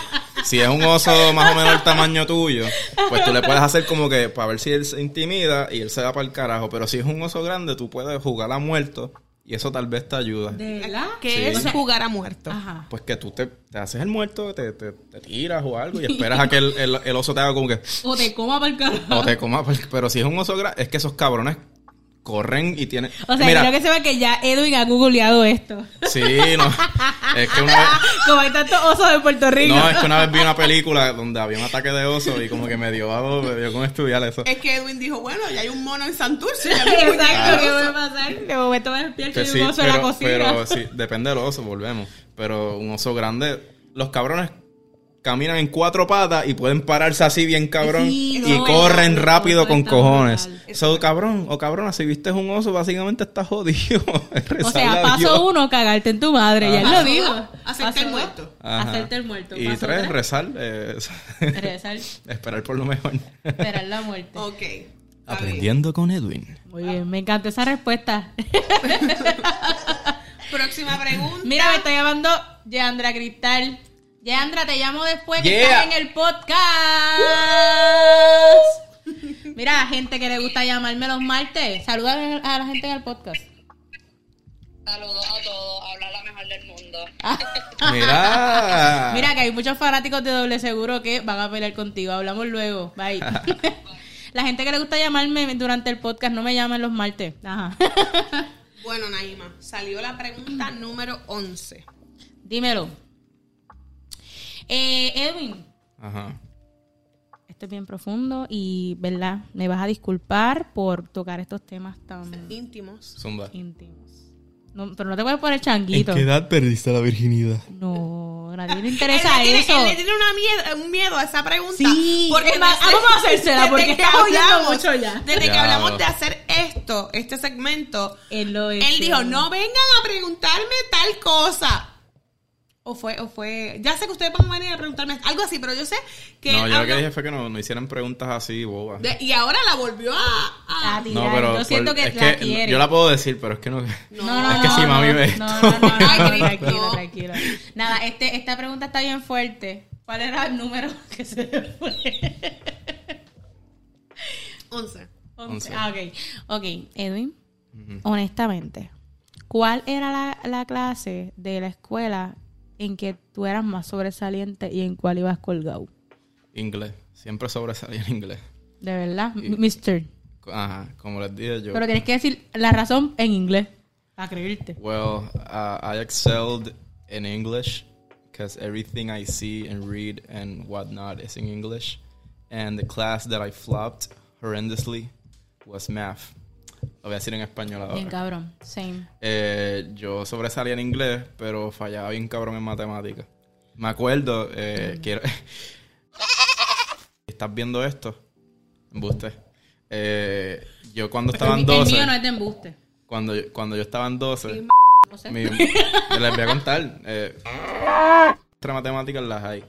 Si es un oso más o menos el tamaño tuyo, pues tú le puedes hacer como que para ver si él se intimida y él se va para el carajo. Pero si es un oso grande, tú puedes jugar a muerto y eso tal vez te ayuda. ¿De verdad? ¿Qué Sí. es O sea, jugar a muerto? Ajá. Pues que tú te, te haces el muerto, te, te, te tiras o algo y esperas a que el, el- el oso te haga como que... O te coma para el carajo. O te coma, pues, pero si es un oso grande, es que esos cabrones corren y tienen... O sea, Mira, quiero que sepa que ya Edwin ha googleado esto. sí, no. Es que una vez... Como hay tantos osos de Puerto Rico. No, es que una vez vi una película donde había un ataque de oso y como que me dio algo, me dio con estudiar eso. Es que Edwin dijo, bueno, ya hay un mono en Santurce. ya Exacto, ¿qué va a pasar? De momento me despierto Que y sí, un oso en la pero, cocina. pero sí, depende del oso, volvemos. Pero un oso grande, los cabrones caminan en cuatro patas y pueden pararse así bien cabrón Sí, y no, corren no, rápido no, con cojones. brutal. So, cabrón o cabrona, si viste un oso, básicamente estás jodido. o sea, paso uno, cagarte en tu madre. Ya él lo dos, hacerte el muerto. Hacerte el muerto. Y Paso tres, rezar. eh, Rezar, esperar por lo mejor. esperar la muerte. Ok. bien. Aprendiendo con Edwin. Muy bien, me encantó esa respuesta. Próxima pregunta. Mira, me está llamando Yandra Cristal. Yandra, te llamo después que Yeah. estás en el podcast. Mira, gente que le gusta llamarme los martes. Saluda a la gente en el podcast. Saludos a todos, habla la mejor del mundo. Mira. Mira que hay muchos fanáticos de doble seguro que van a pelear contigo. Hablamos luego. Bye. la gente que le gusta llamarme durante el podcast no me llaman los martes. Ajá. Bueno, Naima, salió la pregunta número 11. Dímelo. Eh, Edwin, Ajá. esto es bien profundo y, ¿verdad? Me vas a disculpar por tocar estos temas tan Íntimos. Zumba. íntimos. No, pero no te puedes poner changuito. edad perdiste la virginidad? No, a nadie le Él interesa le tiene, eso. él le tiene una miedo, un miedo a esa pregunta. Sí, porque es más, desde- vamos a hacérsela, porque que estamos mucho ya. Desde que hablamos de hacer esto, este segmento, Él lo él dijo, no vengan a preguntarme tal cosa. O fue, o fue, ya sé que ustedes van a venir a preguntarme algo así, pero yo sé que... No, yo lo que dije fue que no, no hicieran preguntas así, bobas. de- y ahora la volvió a... a- A tirar. No, pero yo siento por- que es la que quiere. yo la puedo decir, pero es que no. No, no, Es que no, si no, mami no, ve no, esto. no, no, no, no, tranquilo, tranquilo. Nada, este, esta pregunta está bien fuerte. ¿Cuál era el número que se le fue? 11. Once. Once. Ah, ok. Ok, Edwin, honestamente, ¿cuál era la, la clase de la escuela en que tú eras más sobresaliente y en cuál ibas colgado? Inglés. Siempre sobresalí en inglés. De verdad, Mister. Ajá, como les dije yo. Pero tienes que decir la razón en inglés. Para creerte. Well, uh, I excelled in English because everything I see and read and whatnot is in English. And the class that I flopped horrendously was math. Lo voy a decir en español Bien ahora. cabrón. Same. Eh, yo sobresalía en inglés, pero fallaba bien cabrón en matemáticas. Me acuerdo, eh, quiero... ¿Estás viendo esto? Embuste. Eh, yo cuando estaba en el, el 12... mío no es de embuste. Cuando, yo- cuando yo estaba en 12... No sé. Mi- les voy a contar. Eh, matemáticas las hay.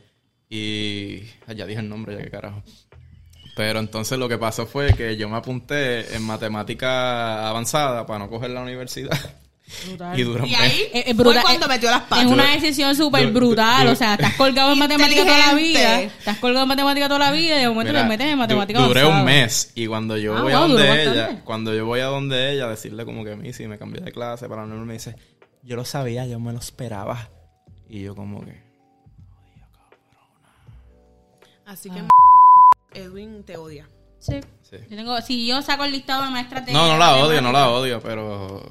Y. ya dije el nombre, ya que carajo. Pero entonces lo que pasó fue que yo me apunté en matemática avanzada para no coger la universidad. Brutal. y duró un Y mes. ahí Eh, eh, fue brutal. cuando Eh, metió las Es patas. una decisión súper du- brutal. du- O sea, estás colgado en matemática toda la vida. Estás colgado en matemática toda la vida y de momento Mira, te metes en du- matemática Duré avanzada. un mes. Y cuando yo Ah, voy a wow, donde bastante. ella, cuando yo voy a donde ella, a decirle como que a mí sí me cambié de clase para no me dice, yo lo sabía, yo me lo esperaba. Y yo como que. Así que Edwin te odia. Sí. Sí. Yo tengo, si yo saco el listado de maestras de No, no la odio, no la odio, pero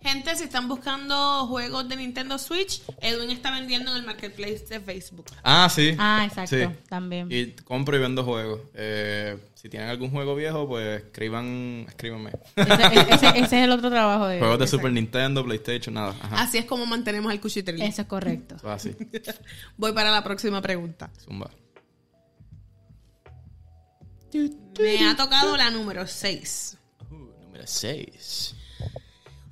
Gente, si están buscando juegos de Nintendo Switch, Edwin está vendiendo en el marketplace de Facebook. Ah, sí. Ah, exacto, Sí. también. Y compro y vendo juegos. Eh, si tienen algún juego viejo, pues escriban, escríbanme. Ese, ese- ese es el otro trabajo de Juegos de Super Nintendo, PlayStation, nada. Ajá. Así es como mantenemos el cuchitril. Eso es correcto. Así. Voy para la próxima pregunta. Zumba. Me ha tocado la número 6. Uh, número 6.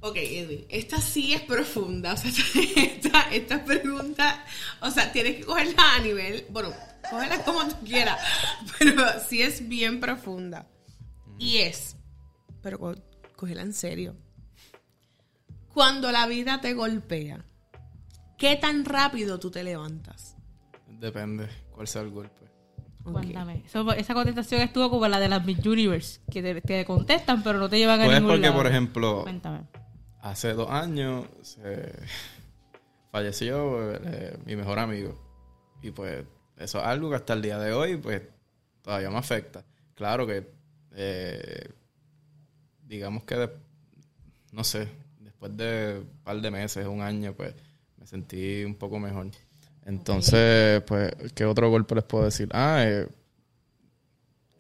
Ok, Edwin, esta sí es profunda. O sea, esta, esta pregunta, o sea, tienes que cogerla a nivel, bueno, cogerla como tú quieras, pero sí es bien profunda. Y es, pero co- cógela en serio. Cuando la vida te golpea, ¿qué tan rápido tú te levantas? Depende cuál sea el golpe. Cuéntame. Esa contestación estuvo como la de las Miss Universe, que te, te contestan, pero no te llevan a Pues ningún porque, lado. por ejemplo, Cuéntame. hace dos años se falleció eh, mi mejor amigo. Y pues eso es algo que hasta el día de hoy pues todavía me afecta. Claro que eh, digamos que de- no sé, después de un par de meses, un año, pues me sentí un poco mejor. Entonces, pues, ¿qué otro golpe les puedo decir? Ah, eh,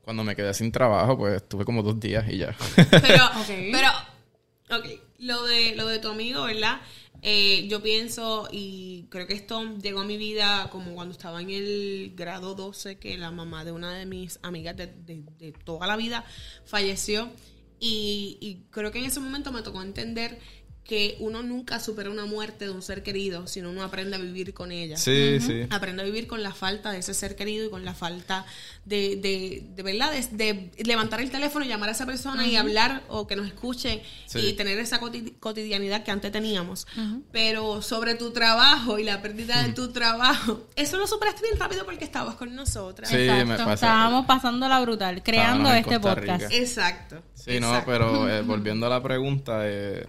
cuando me quedé sin trabajo, pues estuve como dos días y ya. Pero, Ok. pero, ok, lo de, lo de tu amigo, ¿verdad? Eh, yo pienso, y creo que esto llegó a mi vida como cuando estaba en el grado 12, que la mamá de una de mis amigas de, de- de toda la vida falleció. Y, y creo que en ese momento me tocó entender que uno nunca supera una muerte de un ser querido, sino uno aprende a vivir con ella. Sí, sí. Aprende a vivir con la falta de ese ser querido y con la falta de, de, de verdad, de, de levantar el teléfono y llamar a esa persona y hablar o que nos escuchen Sí. y tener esa coti- cotidianidad que antes teníamos. Pero sobre tu trabajo y la pérdida de tu trabajo, eso lo superaste bien rápido porque estabas con nosotras. Sí, Exacto. me pasa. Estábamos pasándola brutal, creando Estábamos este podcast. Exacto. Sí, no, pero eh, volviendo a la pregunta, eh,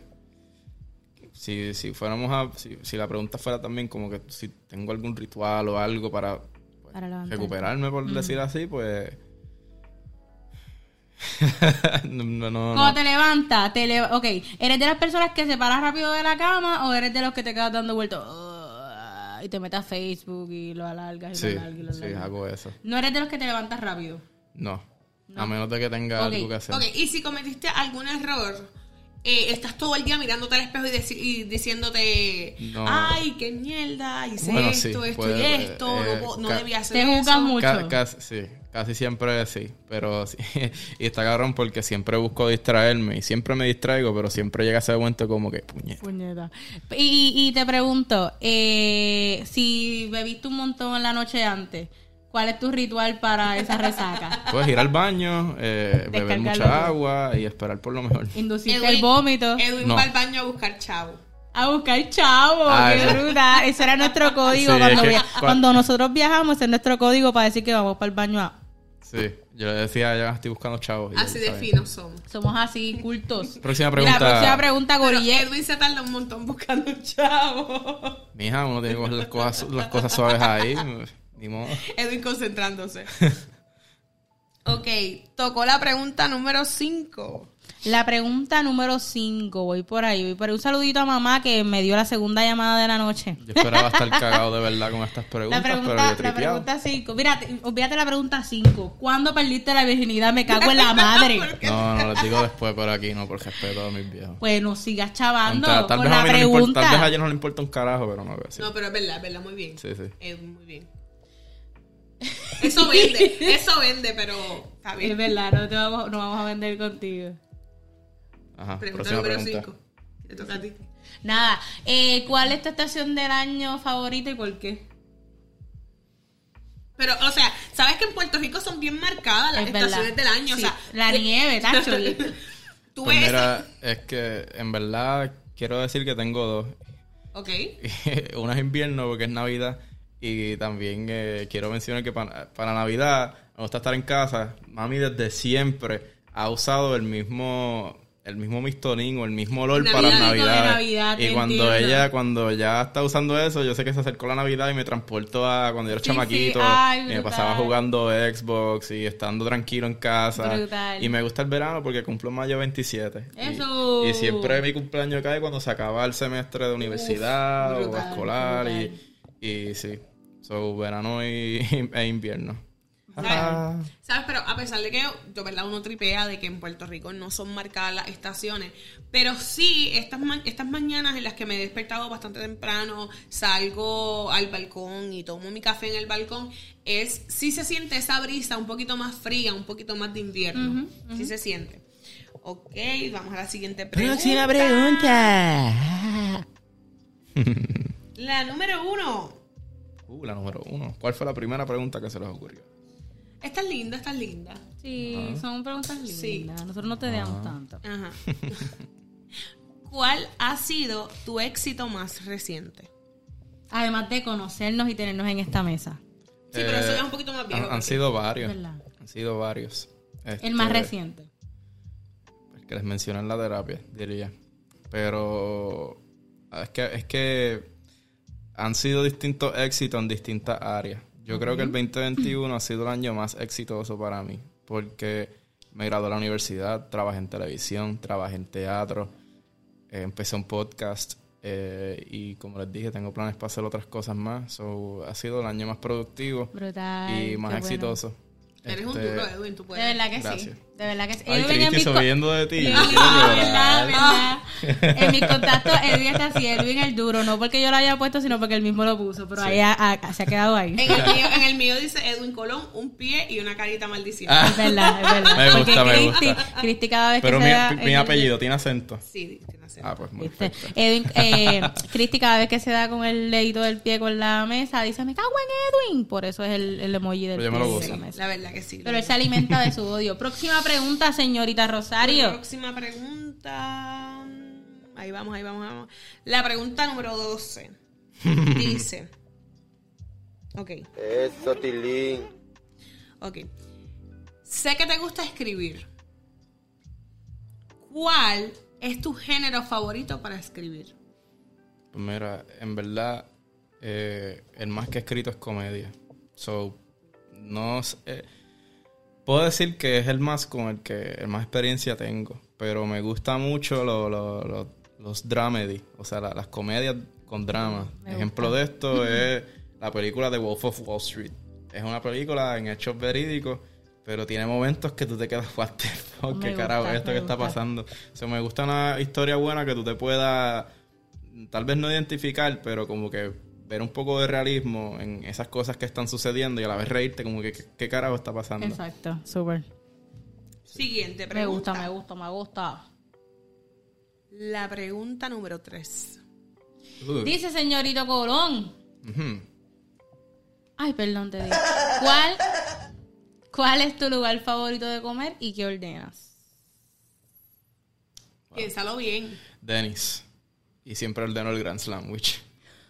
si, si fuéramos a, si, si la pregunta fuera también como que si tengo algún ritual o algo para, pues, Para recuperarme, por decir así, pues... no, no, no, Cuando te levantas, te leva- ok, ¿eres de las personas que se paran rápido de la cama o eres de los que te quedas dando vueltas "Ugh", y te metes a Facebook y lo alargas y Sí, lo alargas y lo sí, alargas? hago eso. No eres de los que te levantas rápido. No. A menos de que tenga Ok, algo que hacer. Ok, y si cometiste algún error, eh, estás todo el día mirándote al espejo y, deci- y diciéndote, No. ay, qué mierda, hice Bueno, esto, sí, esto y esto, eh, no, po- no ca- debía hacer Te eso. mucho. Ca- casi, sí, casi siempre sí, pero sí. y está cabrón porque siempre busco distraerme y siempre me distraigo, pero siempre llega ese momento como que, puñeta. Puñeta. Y, y te pregunto, eh, si bebiste un montón en la noche antes, ¿cuál es tu ritual para esa resaca? Puedes ir al baño, eh, beber mucha agua y esperar por lo mejor. Inducirte el vómito. Edwin No. va al baño a buscar chavo. A buscar chavo, Ah, qué eso. brutal. Ese era nuestro código Sí, cuando, es que via- cua- cuando nosotros viajamos, ese es nuestro código para decir que vamos para el baño a... Sí, yo le decía, ya estoy buscando chavos. Así de sabe. finos somos. Somos así, cultos. Próxima pregunta. próxima pregunta, Gorille. Edwin se tarda un montón buscando chavo. Mija, uno tiene que coger las cosas, las cosas suaves ahí. Ni modo. Edwin concentrándose. ok, tocó la pregunta número 5. La pregunta número 5, voy por ahí, voy por ahí. Un saludito a mamá que me dio la segunda llamada de la noche. Yo esperaba estar cagado de verdad con estas preguntas, La pero yo pregunta, la tripeado. pregunta 5. Mira, te- olvídate la pregunta 5. ¿Cuándo perdiste la virginidad? Me cago en la madre. No, no, les digo después, pero aquí no, por respeto a mis viejos. Pues no sigas chavando Tal- tal con vez a la mí no le importa- pregunta. tal vez a ellos no le importa un carajo, pero no veo así. No, pero es verdad, es verdad, muy bien. Sí, sí. Edwin, muy bien. Eso vende, eso vende, pero está Es bien. verdad, no, te vamos, no vamos a vender contigo. Ajá, Pregunta número pregunta. 5. Te toca a ti. Nada, eh, ¿cuál es tu estación del año favorita y por qué? Pero, o sea, ¿sabes que en Puerto Rico son bien marcadas las Es verdad. estaciones del año? Sí, o sea, la de- nieve, tacho. Tú Pues ves. mira, es que en verdad quiero decir que tengo dos. Ok. Una es invierno porque es Navidad y también eh, quiero mencionar que para, para Navidad me gusta estar en casa. Mami desde siempre ha usado el mismo el mismo mistonín o el mismo olor Navidad, para Navidad. Navidad, y cuando entiendo. ella cuando ya está usando eso, yo sé que se acercó la Navidad y me transporto a cuando yo era Sí, sí. chamaquito Ay, me pasaba jugando Xbox y estando tranquilo en casa. Brutal. Y me gusta el verano porque cumplo mayo 27. Y- Eso. Y, siempre mi cumpleaños cae cuando se acaba el semestre de universidad o brutal, escolar brutal. y, y sí. So, verano y, e invierno. ¿Sabes? ¿Sabes? Pero a pesar de que, de verdad, uno tripea de que en Puerto Rico no son marcadas las estaciones, pero sí, estas, ma- estas mañanas en las que me he despertado bastante temprano, salgo al balcón y tomo mi café en el balcón, es, sí se siente esa brisa un poquito más fría, un poquito más de invierno. Sí se siente. Ok, vamos a la siguiente pregunta. pregunta. La número uno. Uh, la número uno. ¿Cuál fue la primera pregunta que se les ocurrió? Esta es linda, esta es linda. Sí, son preguntas lindas. Sí. Nosotros no te damos tanto. Ajá. ¿Cuál ha sido tu éxito más reciente? Además de conocernos y tenernos en esta mesa. Sí, pero eso Eh, ya es un poquito más viejo. Han, sido varios. ¿Verdad? Han sido varios. El más Este, reciente. El que les mencioné en la terapia, diría. Pero es que, es que han sido distintos éxitos en distintas áreas. Yo creo que el 2021 ha sido el año más exitoso para mí. Porque me gradué de la universidad, trabajé en televisión, trabajé en teatro, eh, empecé un podcast. eh, y como les dije, tengo planes para hacer otras cosas más. So, ha sido el año más productivo Brutal. y más bueno. exitoso. Eres un Este, duro, Edwin, tú De puedes. verdad que Gracias. sí. De verdad que sí. Ay, Cristi, subiendo de ti. Sí, quiero llorar. verdad, verdad. En mis contactos, Edwin está así, Edwin el duro, no porque yo lo haya puesto, sino porque él mismo lo puso, pero ahí ha- ha- se ha quedado ahí. En el, mío, en el mío dice Edwin Colón, un pie y una carita maldiciendo. Ah. Es verdad, es verdad. Me gusta, porque me Cristi, gusta. Cristi cada vez Pero que mi, se da... mi apellido tiene acento. Sí, tiene acento. Ah, pues muy. Edwin, eh, Cristi cada vez que se da con el dedito del pie con la mesa, dice, me cago en Edwin. Por eso es el, el emoji del Pero yo me pie lo gozo. la mesa. La verdad que sí. Pero él se alimenta de su odio. Próxima pregunta, señorita Rosario. Próxima pregunta. Ahí vamos, ahí vamos, ahí vamos. La pregunta número 12. Dice. Ok, Eso, Tilín. ok. Sé que te gusta escribir. ¿Cuál es tu género favorito para escribir? Pues mira, en verdad, eh, el más que he escrito es comedia. So, no sé, eh, puedo decir que es el más con el que el más experiencia tengo. Pero me gusta mucho lo- lo- lo- los dramedy, o sea, la- las comedias con drama. Ejemplo de esto es la película de Wolf of Wall Street. Es una película en hechos verídicos, pero tiene momentos que tú te quedas, Me qué carajo esto que está pasando. O sea, me gusta una historia buena que tú te puedas, tal vez no identificar, pero como que ver un poco de realismo en esas cosas que están sucediendo y a la vez reírte como que qué, carajo está pasando. Exacto, súper. Siguiente Me pregunta. gusta, me gusta, me gusta. La pregunta número 3. Uh, Dice señorito Colón. Ay, perdón, te digo. ¿Cuál, ¿Cuál es tu lugar favorito de comer y qué ordenas? Piénsalo bien. Dennis. Y siempre ordeno el Grand Sandwich.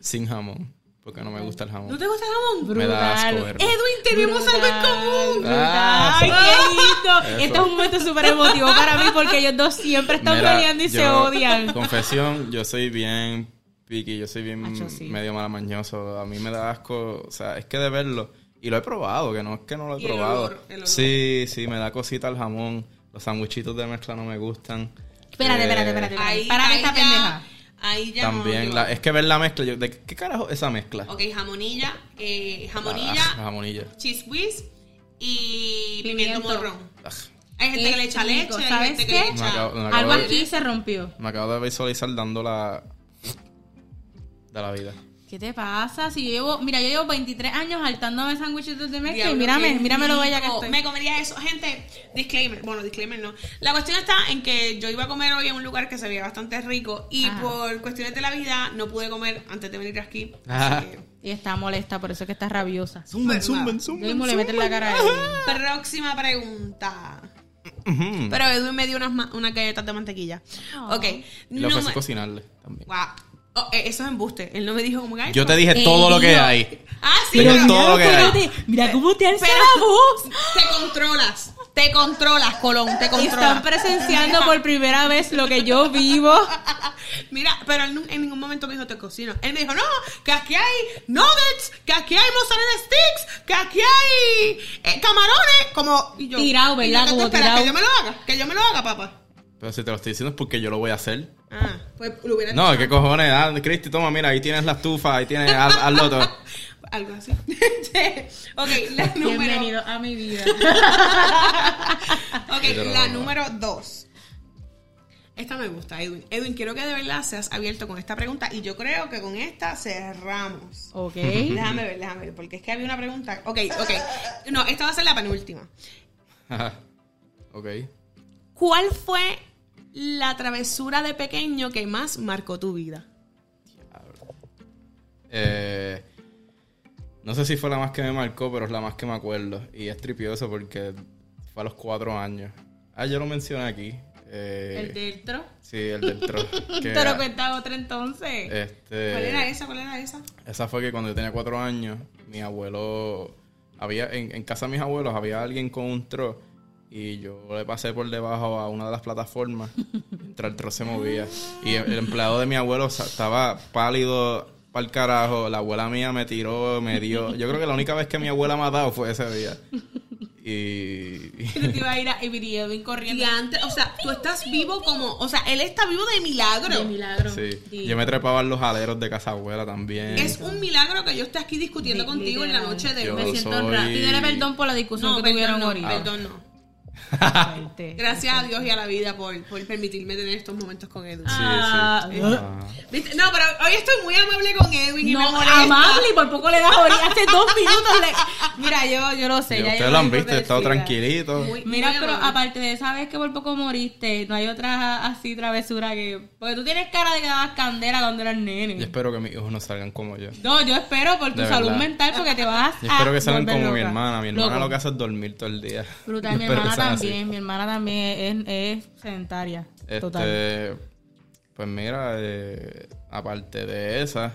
Sin jamón. Porque no me gusta el jamón. ¿No te gusta el jamón? Me da asco Brutal. Edwin, tenemos algo en común. Brutal. Ah, Ay, qué lindo. Este es un momento súper emotivo para mí porque ellos dos siempre están Mira, peleando y se odian. Confesión, yo soy bien picky, yo soy bien Macho, sí. medio malamañoso. A mí me da asco, o sea, es que de verlo. Y lo he probado, que no es que no lo he Y el probado. olor, el olor. Sí, sí, me da cosita el jamón. Los sandwichitos de mezcla no me gustan. Espérate, Eh, espérate, espérate. espérate. Ahí, Para ahí esta ya- pendeja. Ahí ya También, no, la- es que ver la mezcla, yo, ¿de qué carajo esa mezcla? Ok, jamonilla, eh, La- jamonilla, la jamonilla. cheese whiz y pimiento, Pimiento. morrón. Ugh, Hay gente que le echa leche, hay ¿sabes gente que qué? le Me echa... acabo- me acabo Algo de- aquí se rompió. Me acabo de visualizar dando la de la vida. ¿Qué te pasa? Si yo llevo, mira, yo llevo 23 años saltándome sándwichitos de mezcla y mírame, mírame lo bella que estoy. Me comería eso. Gente, disclaimer. Bueno, disclaimer no. La cuestión está en que yo iba a comer hoy en un lugar que se veía bastante rico y Ajá. por cuestiones de la vida no pude comer antes de venir aquí. Ajá. Así que- Y está molesta, por eso es que está rabiosa. Zumben, zumben, Yo mismo le meten la cara a. Próxima pregunta. Pero Edwin me dio unas, ma- unas galletas de mantequilla. Ok. Y le ofrecí cocinarle también. Wow. Oh, eh, eso es embuste. Él no me dijo como que... Yo te dije todo lo que no. hay. Ah, sí, Pero pero, todo lo que hay. mira cómo te alza pero la voz. te controlas. Te controlas, Colón. Te Están controlas. presenciando por primera vez lo que yo vivo. Mira, pero él en ningún momento me dijo te cocino. Él me dijo, no, que aquí hay nuggets, que aquí hay mozzarella sticks, que aquí hay eh, camarones, como... Y yo, Tirado, ¿y ¿verdad? yo qué tú Como esperas? tirado. Que yo me lo haga, que yo me lo haga, papá. Pero si te lo estoy diciendo es porque yo lo voy a hacer. Ah, pues lo hubiera No, dicho. ¿qué cojones? Ah, Cristi, toma, mira, ahí tienes la estufa, ahí tienes, haz, hazlo todo. Algo así. ok, la número... Bienvenido a mi vida. Ok, la número dos. Esta me gusta, Edwin. Edwin, quiero que de verdad seas abierto con esta pregunta y yo creo que con esta cerramos. Ok. Déjame ver, déjame ver, porque es que había una pregunta. Ok, ok. No, esta va a ser la penúltima. Ajá. ok. ¿Cuál fue la travesura de pequeño que más marcó tu vida? Eh, no sé si fue la más que me marcó, pero es la más que me acuerdo. Y es tripioso porque fue a los cuatro años. Ah, yo lo mencioné aquí. Eh, El del tro. Sí, el del tro. que Te lo cuenta otra entonces. este, ¿Cuál era esa? ¿Cuál era esa? Esa fue que cuando yo tenía cuatro años, mi abuelo, había en, en casa de mis abuelos había alguien con un tro y yo le pasé por debajo a una de las plataformas mientras el tro se movía. Y el, el empleado de mi abuelo estaba pálido para el carajo, la abuela mía me tiró, me dio. Yo creo que la única vez que mi abuela me ha dado fue ese día. Y, Y tú te ibas a ir a corriendo. Y antes, o sea, tú estás vivo como, o sea, él está vivo de milagro. De milagro. sí, Sí. yo me trepaba en los aleros de casa abuela también. Es un milagro que yo esté aquí discutiendo contigo en la noche de hoy. Me siento soy- honrada. Pídele perdón por la discusión No, que perdón tuvieron no, ahorita. perdón no. Gracias a Dios y a la vida por, por permitirme tener estos momentos con Edwin. Sí, Ah, sí. uh. Ah. ¿Viste? No, pero hoy estoy muy amable con Edwin y No, me molesta. amable y por poco le das ahorita hace dos minutos. le- Mira, yo, yo lo sé. Ya ustedes yo lo han visto, he estado tranquilito. Muy- Mira, muy pero amable. aparte de esa vez que por poco moriste, no hay otra así travesura que... Porque tú tienes cara de que dabas candela cuando eras Yo nene. espero que mis hijos no salgan como yo. No, yo espero por tu De salud verdad. mental porque te vas Yo a espero que salgan como mi hermana. Mi hermana Loco. lo que hace es dormir todo el día. Brutal, Yo mi hermana así. también. Mi hermana también es, es sedentaria. Total. Este, pues mira, eh, aparte de esa,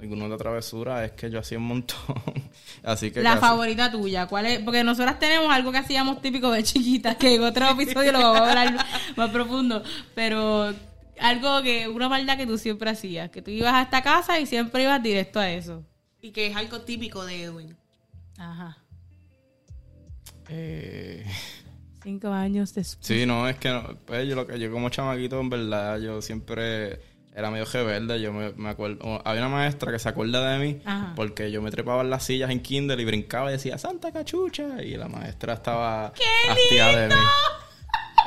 alguna otra travesura es que yo hacía un montón. Así que La casi- favorita tuya, ¿cuál es? Porque nosotras tenemos algo que hacíamos típico de chiquitas, que en otro episodio lo vamos a hablar más profundo, pero algo que, una maldad que tú siempre hacías, que tú ibas a esta casa y siempre ibas directo a eso. Y que es algo típico de Edwin. Ajá. Eh, Cinco años después. sí, no, es que no, pues yo, lo que, yo como chamaquito, en verdad, yo siempre era medio rebelde. Yo me, me acuerdo, había una maestra que se acuerda de mí Ajá. porque yo me trepaba en las sillas en Kindle y brincaba y decía Santa Cachucha. Y la maestra estaba ¡Qué hastiada de mí.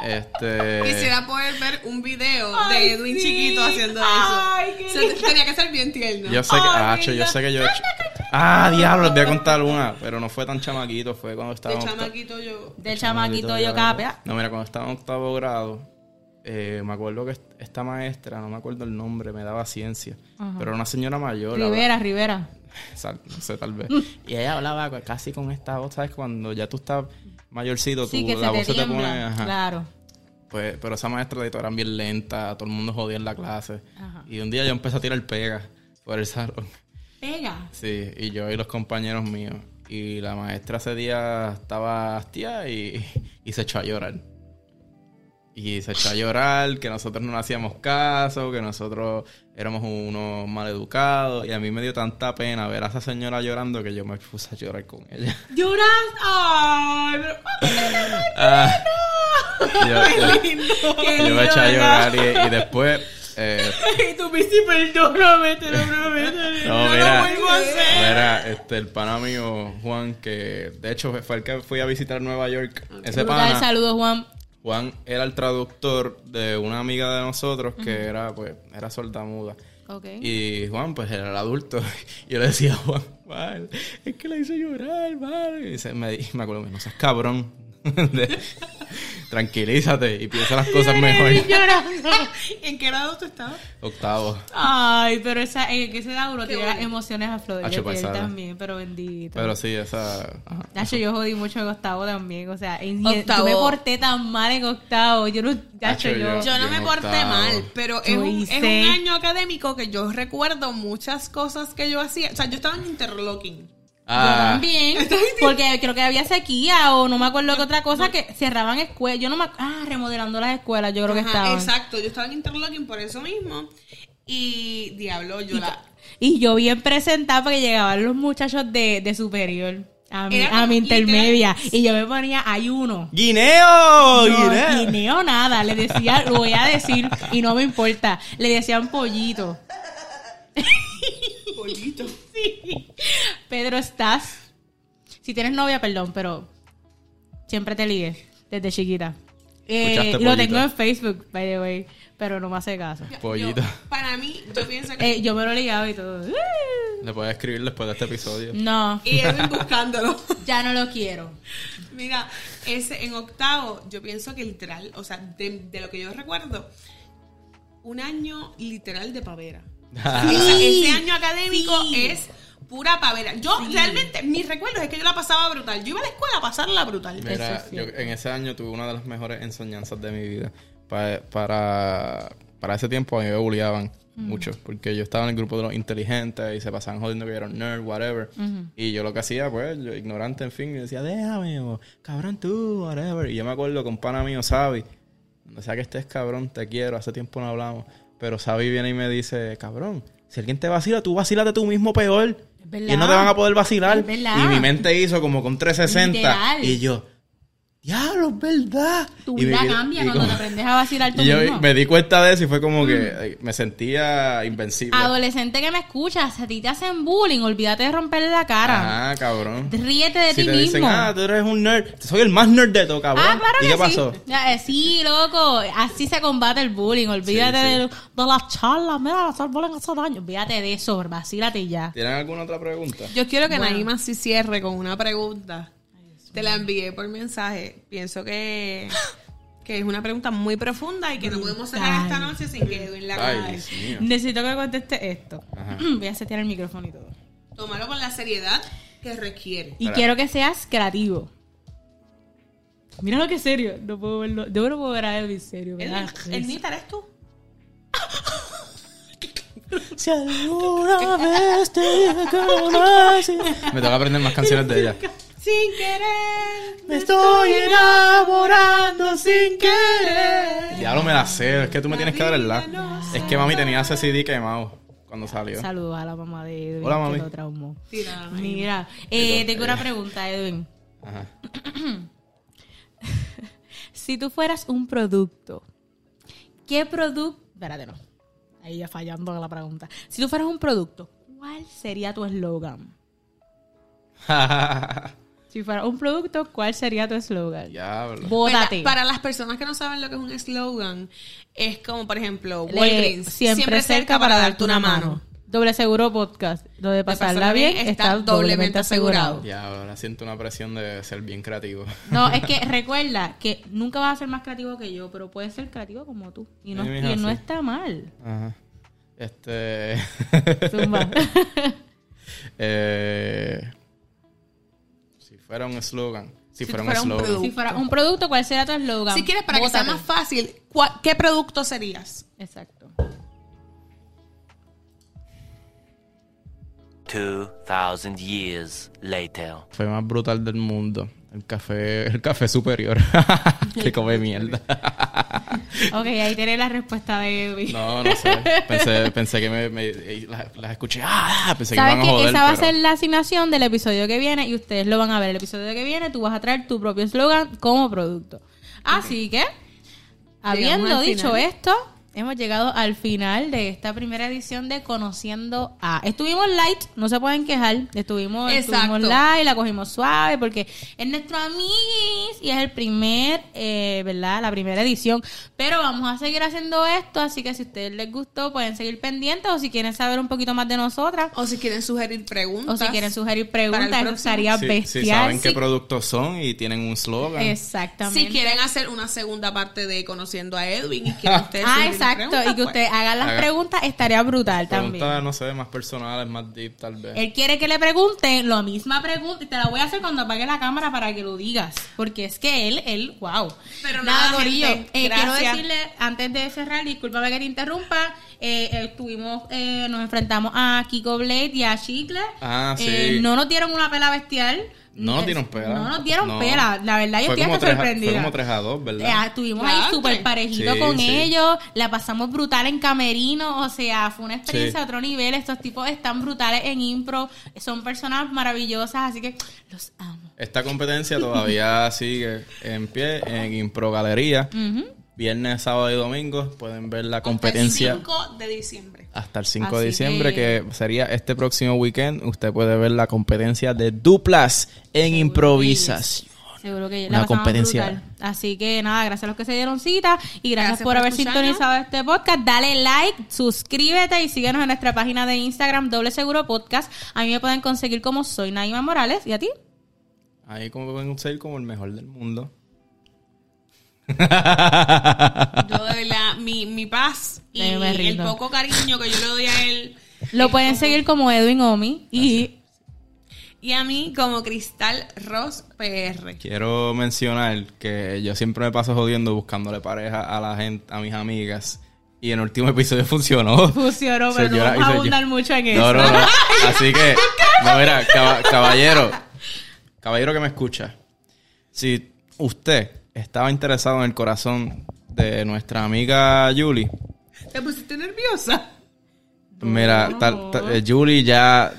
Este. Quisiera poder ver un video Ay, de Edwin sí. chiquito haciendo Ay, eso. qué O sea, lindo. tenía que ser bien tierno. Yo sé que, Ay, ah, yo sé que yo he hecho- Ah, diablo, les voy a contar una, pero no fue tan chamaquito, fue cuando estaba de chamaquito yo. Del chamaquito yo capea. No, mira, cuando estaba en octavo grado, eh, me acuerdo que est- esta maestra, no me acuerdo el nombre, me daba ciencia, pero era una señora mayor. Rivera, Rivera. no sé, tal vez. y ella hablaba casi con esta voz, ¿sabes? Cuando ya tú estás mayorcito, Sí, tú, que la se te voz se te pone... ajá. Claro. Pues, pero esa maestra de todo eran bien lenta, todo el mundo jodía en la clase. Ajá. Y un día yo empecé a tirar pega por el salón. Pega. Sí, y yo y los compañeros míos. Y la maestra ese día estaba hastiada y, y se echó a llorar. Y se echó a llorar, que nosotros no le hacíamos caso, que nosotros éramos unos maleducados. Y a mí me dio tanta pena ver a esa señora llorando que yo me puse a llorar con ella. Lloras. Ay, pero... Ah, yo, yo- yo me eché a llorar y, y después... eh, Y tú dices, perdóname, te lo prometo. No, lo mira, vuelvo a hacer. mira, este, el pana mío, Juan, que de hecho fue el que fui a visitar Nueva York. Ese pana, saludos, Juan. Juan era el traductor de una amiga de nosotros que era, pues, era sordamuda. Ok. Y Juan, pues, era el adulto. Y yo le decía a Juan, "Mal, es que la hice llorar, mal. Y me, me acuerdo, no seas cabrón. Tranquilízate y piensa las cosas mejor. ¿En qué grado tú estabas? Octavo. Ay, pero esa, en que se da uno tiene las emociones a flor de Hacho, piel pasada. también, pero bendito. Pero sí, esa... ajá. Nacho, yo jodí mucho en octavo también, o sea, en, Octavo. yo me porté tan mal en octavo, yo no, Nacho, Nacho, yo, yo- Yo no me porté octavo. mal, pero es Yo un, es hice- un año académico que yo recuerdo muchas cosas que yo hacía. O sea, yo estaba en interlocking. Ah, también, porque creo que había sequía o no me acuerdo qué otra cosa que cerraban escuelas, yo no me ah, remodelando las escuelas, yo creo que Ajá, estaban. Exacto, yo estaba en interlocking por eso mismo. Y diablo, yo Y, la. y yo bien presentada porque llegaban los muchachos de, de superior a mi, a mi intermedia y yo me ponía ayuno. ¡Guineo! No, ¡Guineo! guineo nada, le decía, lo voy a decir y no me importa, le decían pollito. Pollito. Sí. Pedro, estás. Si tienes novia, perdón, pero siempre te ligué desde chiquita. Eh, lo tengo en Facebook, by the way, pero no me hace caso. Pollito. Yo- para mí, yo pienso que. Eh, yo me lo he ligado y todo. Le puedes escribir después de este episodio. No, y Edwin buscándolo. ya no lo quiero. Mira, ese en octavo, yo pienso que literal, o sea, de, de lo que yo recuerdo, un año literal de pavera. O sea, Sí, ese año académico sí. es pura pavera. Yo realmente, mis recuerdos es que yo la pasaba brutal. Yo iba a la escuela a pasarla brutal. Mira, es yo en ese año tuve una de las mejores enseñanzas de mi vida. Pa- para, para ese tiempo a mí me bulliaban mucho, porque yo estaba en el grupo de los inteligentes y se pasaban jodiendo que yo era un nerd, whatever. Y yo lo que hacía, pues, yo ignorante, en fin, y decía, déjame, o cabrón tú, whatever. Y yo me acuerdo con pana mío, Sabi, donde sea que estés, cabrón, te quiero, hace tiempo no hablamos. Pero Sabi viene y me dice, cabrón, si alguien te vacila, tú vacílate tú mismo peor. Y no te van a poder vacilar. Y mi mente hizo como con 360. Literal. Y yo, diablo, es verdad. Tu me vida cambia cuando como- te aprendes a vacilar tú Y yo mismo. me di cuenta de eso y fue como que ay, me sentía invencible. Adolescente que me escuchas, si a ti te hacen bullying, olvídate de romperle la cara. Ah, cabrón. Ríete de Si ti te dicen, mismo. ah, tú eres un nerd. Soy el más nerd de todo, cabrón. Ah, claro ¿Y que qué pasó? sí. Ya, eh, sí, loco. Así se combate el bullying. Olvídate Sí, sí. De, de las charlas. Mira, hacer bullying hace daño. Olvídate de eso. Vacílate ya. ¿Tienen alguna otra pregunta? Yo quiero que Bueno. Naima sí cierre con una pregunta. Te la envié por mensaje. Pienso que, que es una pregunta muy profunda y que no podemos cerrar esta noche sin que Edwin la Ay. Dios mío. Necesito que conteste esto. Ajá. Voy a setear el micrófono y todo. Tómalo con la seriedad que requiere. Y quiero que seas creativo. Mira lo que es serio. No puedo verlo. Yo no puedo ver a Edwin serio. me da risa. ¿eres tú? Si alguna vez te. Me toca aprender más canciones de ella. Sin querer. Me estoy enamorando sin querer. Diablo, me la sé. Es que tú me tienes que dar el la. Es que mami tenía ese CD quemado cuando salió. Saludos a la mamá de Edwin. Hola, mami. Que lo traumó. Mira, eh, tengo una pregunta, Edwin. Ajá. Si tú fueras un producto, ¿qué producto? Espérate, no. Ahí ya fallando la pregunta. Si tú fueras un producto, ¿cuál sería tu eslogan? Si fueras un producto, ¿cuál sería tu eslogan? Diablo. Bótate. Para, para las personas que no saben lo que es un eslogan, es como, por ejemplo, Le- Walgreens. siempre, cerca para darte una mano. Doble seguro podcast. Lo de pasarla bien está doblemente asegurado. Diablo, ahora siento una presión de ser bien creativo. No, es que recuerda que nunca vas a ser más creativo que yo, pero puedes ser creativo como tú. Y no, y no está mal. Ajá. Este. Zumba. eh, fuera un slogan. Si, Si fuera un fuera un slogan. producto. si fuera un producto, ¿cuál sería tu eslogan? Si quieres, para que sea Bótate. más fácil, ¿cuál- ¿qué producto serías? Exacto. 2,000 years later. Fue más brutal del mundo. El café, el café superior. que come mierda. Ok, ahí tienes la respuesta de Edwin. no, no sé. Pensé, pensé que me, me- las, las escuché. Ah, pensé que ¿Sabes iban a que joder. esa va a ser la asignación del episodio que viene y ustedes lo van a ver el episodio que viene? Tú vas a traer tu propio eslogan como producto. Así que, habiendo dicho final. esto, hemos llegado al final de esta primera edición de Conociendo a. Estuvimos light, no se pueden quejar. Estuvimos, estuvimos light, la cogimos suave porque es nuestro amiguis y es el primer, eh, ¿verdad? La primera edición. Pero vamos a seguir haciendo esto, así que si a ustedes les gustó, pueden seguir pendientes o si quieren saber un poquito más de nosotras. O si quieren sugerir preguntas. O si quieren sugerir para el preguntas, estaría Sí, bestial. sí saben qué productos son y tienen un slogan. Exactamente. Si quieren hacer una segunda parte de Conociendo a Edwin y quieren ustedes Ah, exacto. Y que pues, ustedes hagan las Haga- preguntas, estaría brutal Preguntas, también. no sé, más personales, más deep, tal vez. Él quiere que le pregunten la misma pregunta y te la voy a hacer cuando apague la cámara para que lo digas. Porque es que él, él, wow. Pero nada, gente, eh, quiero decirle, antes de cerrar, discúlpame que te interrumpa, eh, eh, tuvimos, eh, nos enfrentamos a Kiko Blade y a Chicle. Ah, sí. Eh, no nos dieron una pela bestial. No nos dieron pela. No nos dieron No. pela. La verdad, yo Fue estoy hasta sorprendida. Fue como 3 a 2, ¿verdad? Eh, estuvimos ahí súper parejitos Sí, con sí. ellos, la pasamos brutal en camerino, o sea, fue una experiencia Sí. a otro nivel, estos tipos están brutales en impro, son personas maravillosas, así que los amo. Esta competencia todavía sigue en pie en Impro Galería. Ujú. Viernes, sábado y domingo pueden ver la hasta el competencia 5 de diciembre. hasta el 5 de diciembre, que- que... sería este próximo weekend. Usted puede ver la competencia de duplas en improvisación. Seguro que Una la competencia. brutal. Así que nada, gracias a los que se dieron cita y gracias, Gracias por por haber escucharnos. sintonizado este podcast. Dale like, suscríbete y síguenos en nuestra página de Instagram, Doble Seguro Podcast. A mí me pueden conseguir como soy Naima Morales. ¿Y a ti? Ahí como pueden ser como el mejor del mundo. Yo de verdad, mi, mi paz y el poco cariño que yo le doy a él Lo pueden seguir como Edwin Omi y y a mí como Cristal Ross PR. Quiero mencionar que yo siempre me paso jodiendo buscándole pareja a la gente, a mis amigas. Y en el último episodio funcionó. Funcionó, pero no vamos a abundar mucho en eso. no, no. Así que, no, mira, caba- caballero, caballero que me escucha, si usted estaba interesado en el corazón de nuestra amiga Julie, ¿Te pusiste nerviosa? mira, tal- tal- eh, Julie ya,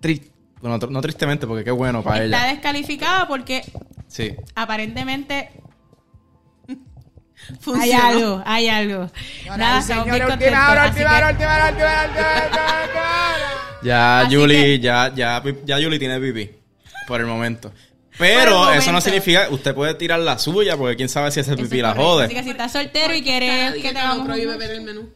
tri- bueno, no tristemente, porque qué bueno para Está ella. descalificada porque Sí. Aparentemente hay Funcionó. algo, hay algo. Nada, última hora. Ya Así Julie, que- ya, ya, ya Julie tiene pipí. Por el momento. Pero eso no significa, usted puede tirar la suya, porque quién sabe si ese pipí la jode. Así que si estás soltero y quieres que te hagamos prohíbe ver el menú.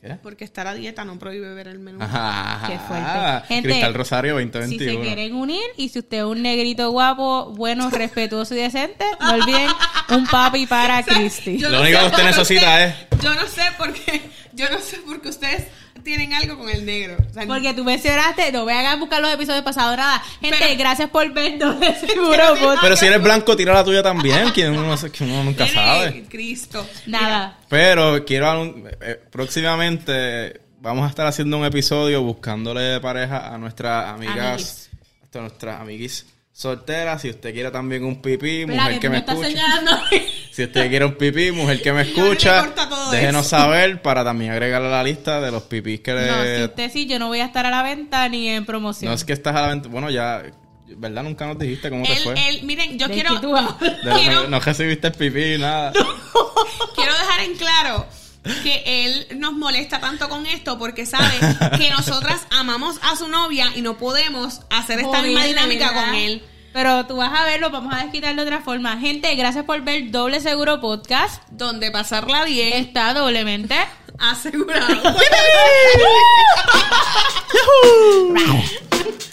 ¿Qué? Porque estar a dieta no prohíbe ver el menú. Ajá. Qué fuerte. Gente, Cristal Rosario Si se 2021. quieren unir y si usted es un negrito guapo, bueno, respetuoso y decente, no olviden un papi para Cristi. Yo Lo no único que usted necesita es- Yo no sé por qué. Yo no sé por qué ustedes tienen algo con el negro. O sea, Porque tú mencionaste, no me hagan buscar los episodios pasados, nada. Gente, Pero- gracias por vernos de seguro. Pero si eres blanco, tira la tuya también, que uno, que uno nunca sabe. Cristo. Nada. Pero quiero eh, próximamente vamos a estar haciendo un episodio buscándole pareja a nuestras amigas, a nuestras amiguis solteras. Si usted quiere también un pipí, mujer que me me estás escuche. señalando. Si usted quiere un pipí, mujer que me escucha, déjenos eso. saber para también agregarle a la lista de los pipís que No, si le... usted sí, yo no voy a estar a la venta ni en promoción. No es que estás a la venta... Bueno, ya... ¿Verdad? Nunca nos dijiste cómo te fue. miren, yo ¿De quiero, no, no recibiste el pipí, nada. quiero dejar en claro que él nos molesta tanto con esto porque sabe que nosotras amamos a su novia y no podemos hacer esta misma dinámica ¿verdad? con él. Pero tú vas a verlo, vamos a desquitar de otra forma. Gente, gracias por ver Doble Seguro Podcast. Donde pasarla bien, Está doblemente. asegurado.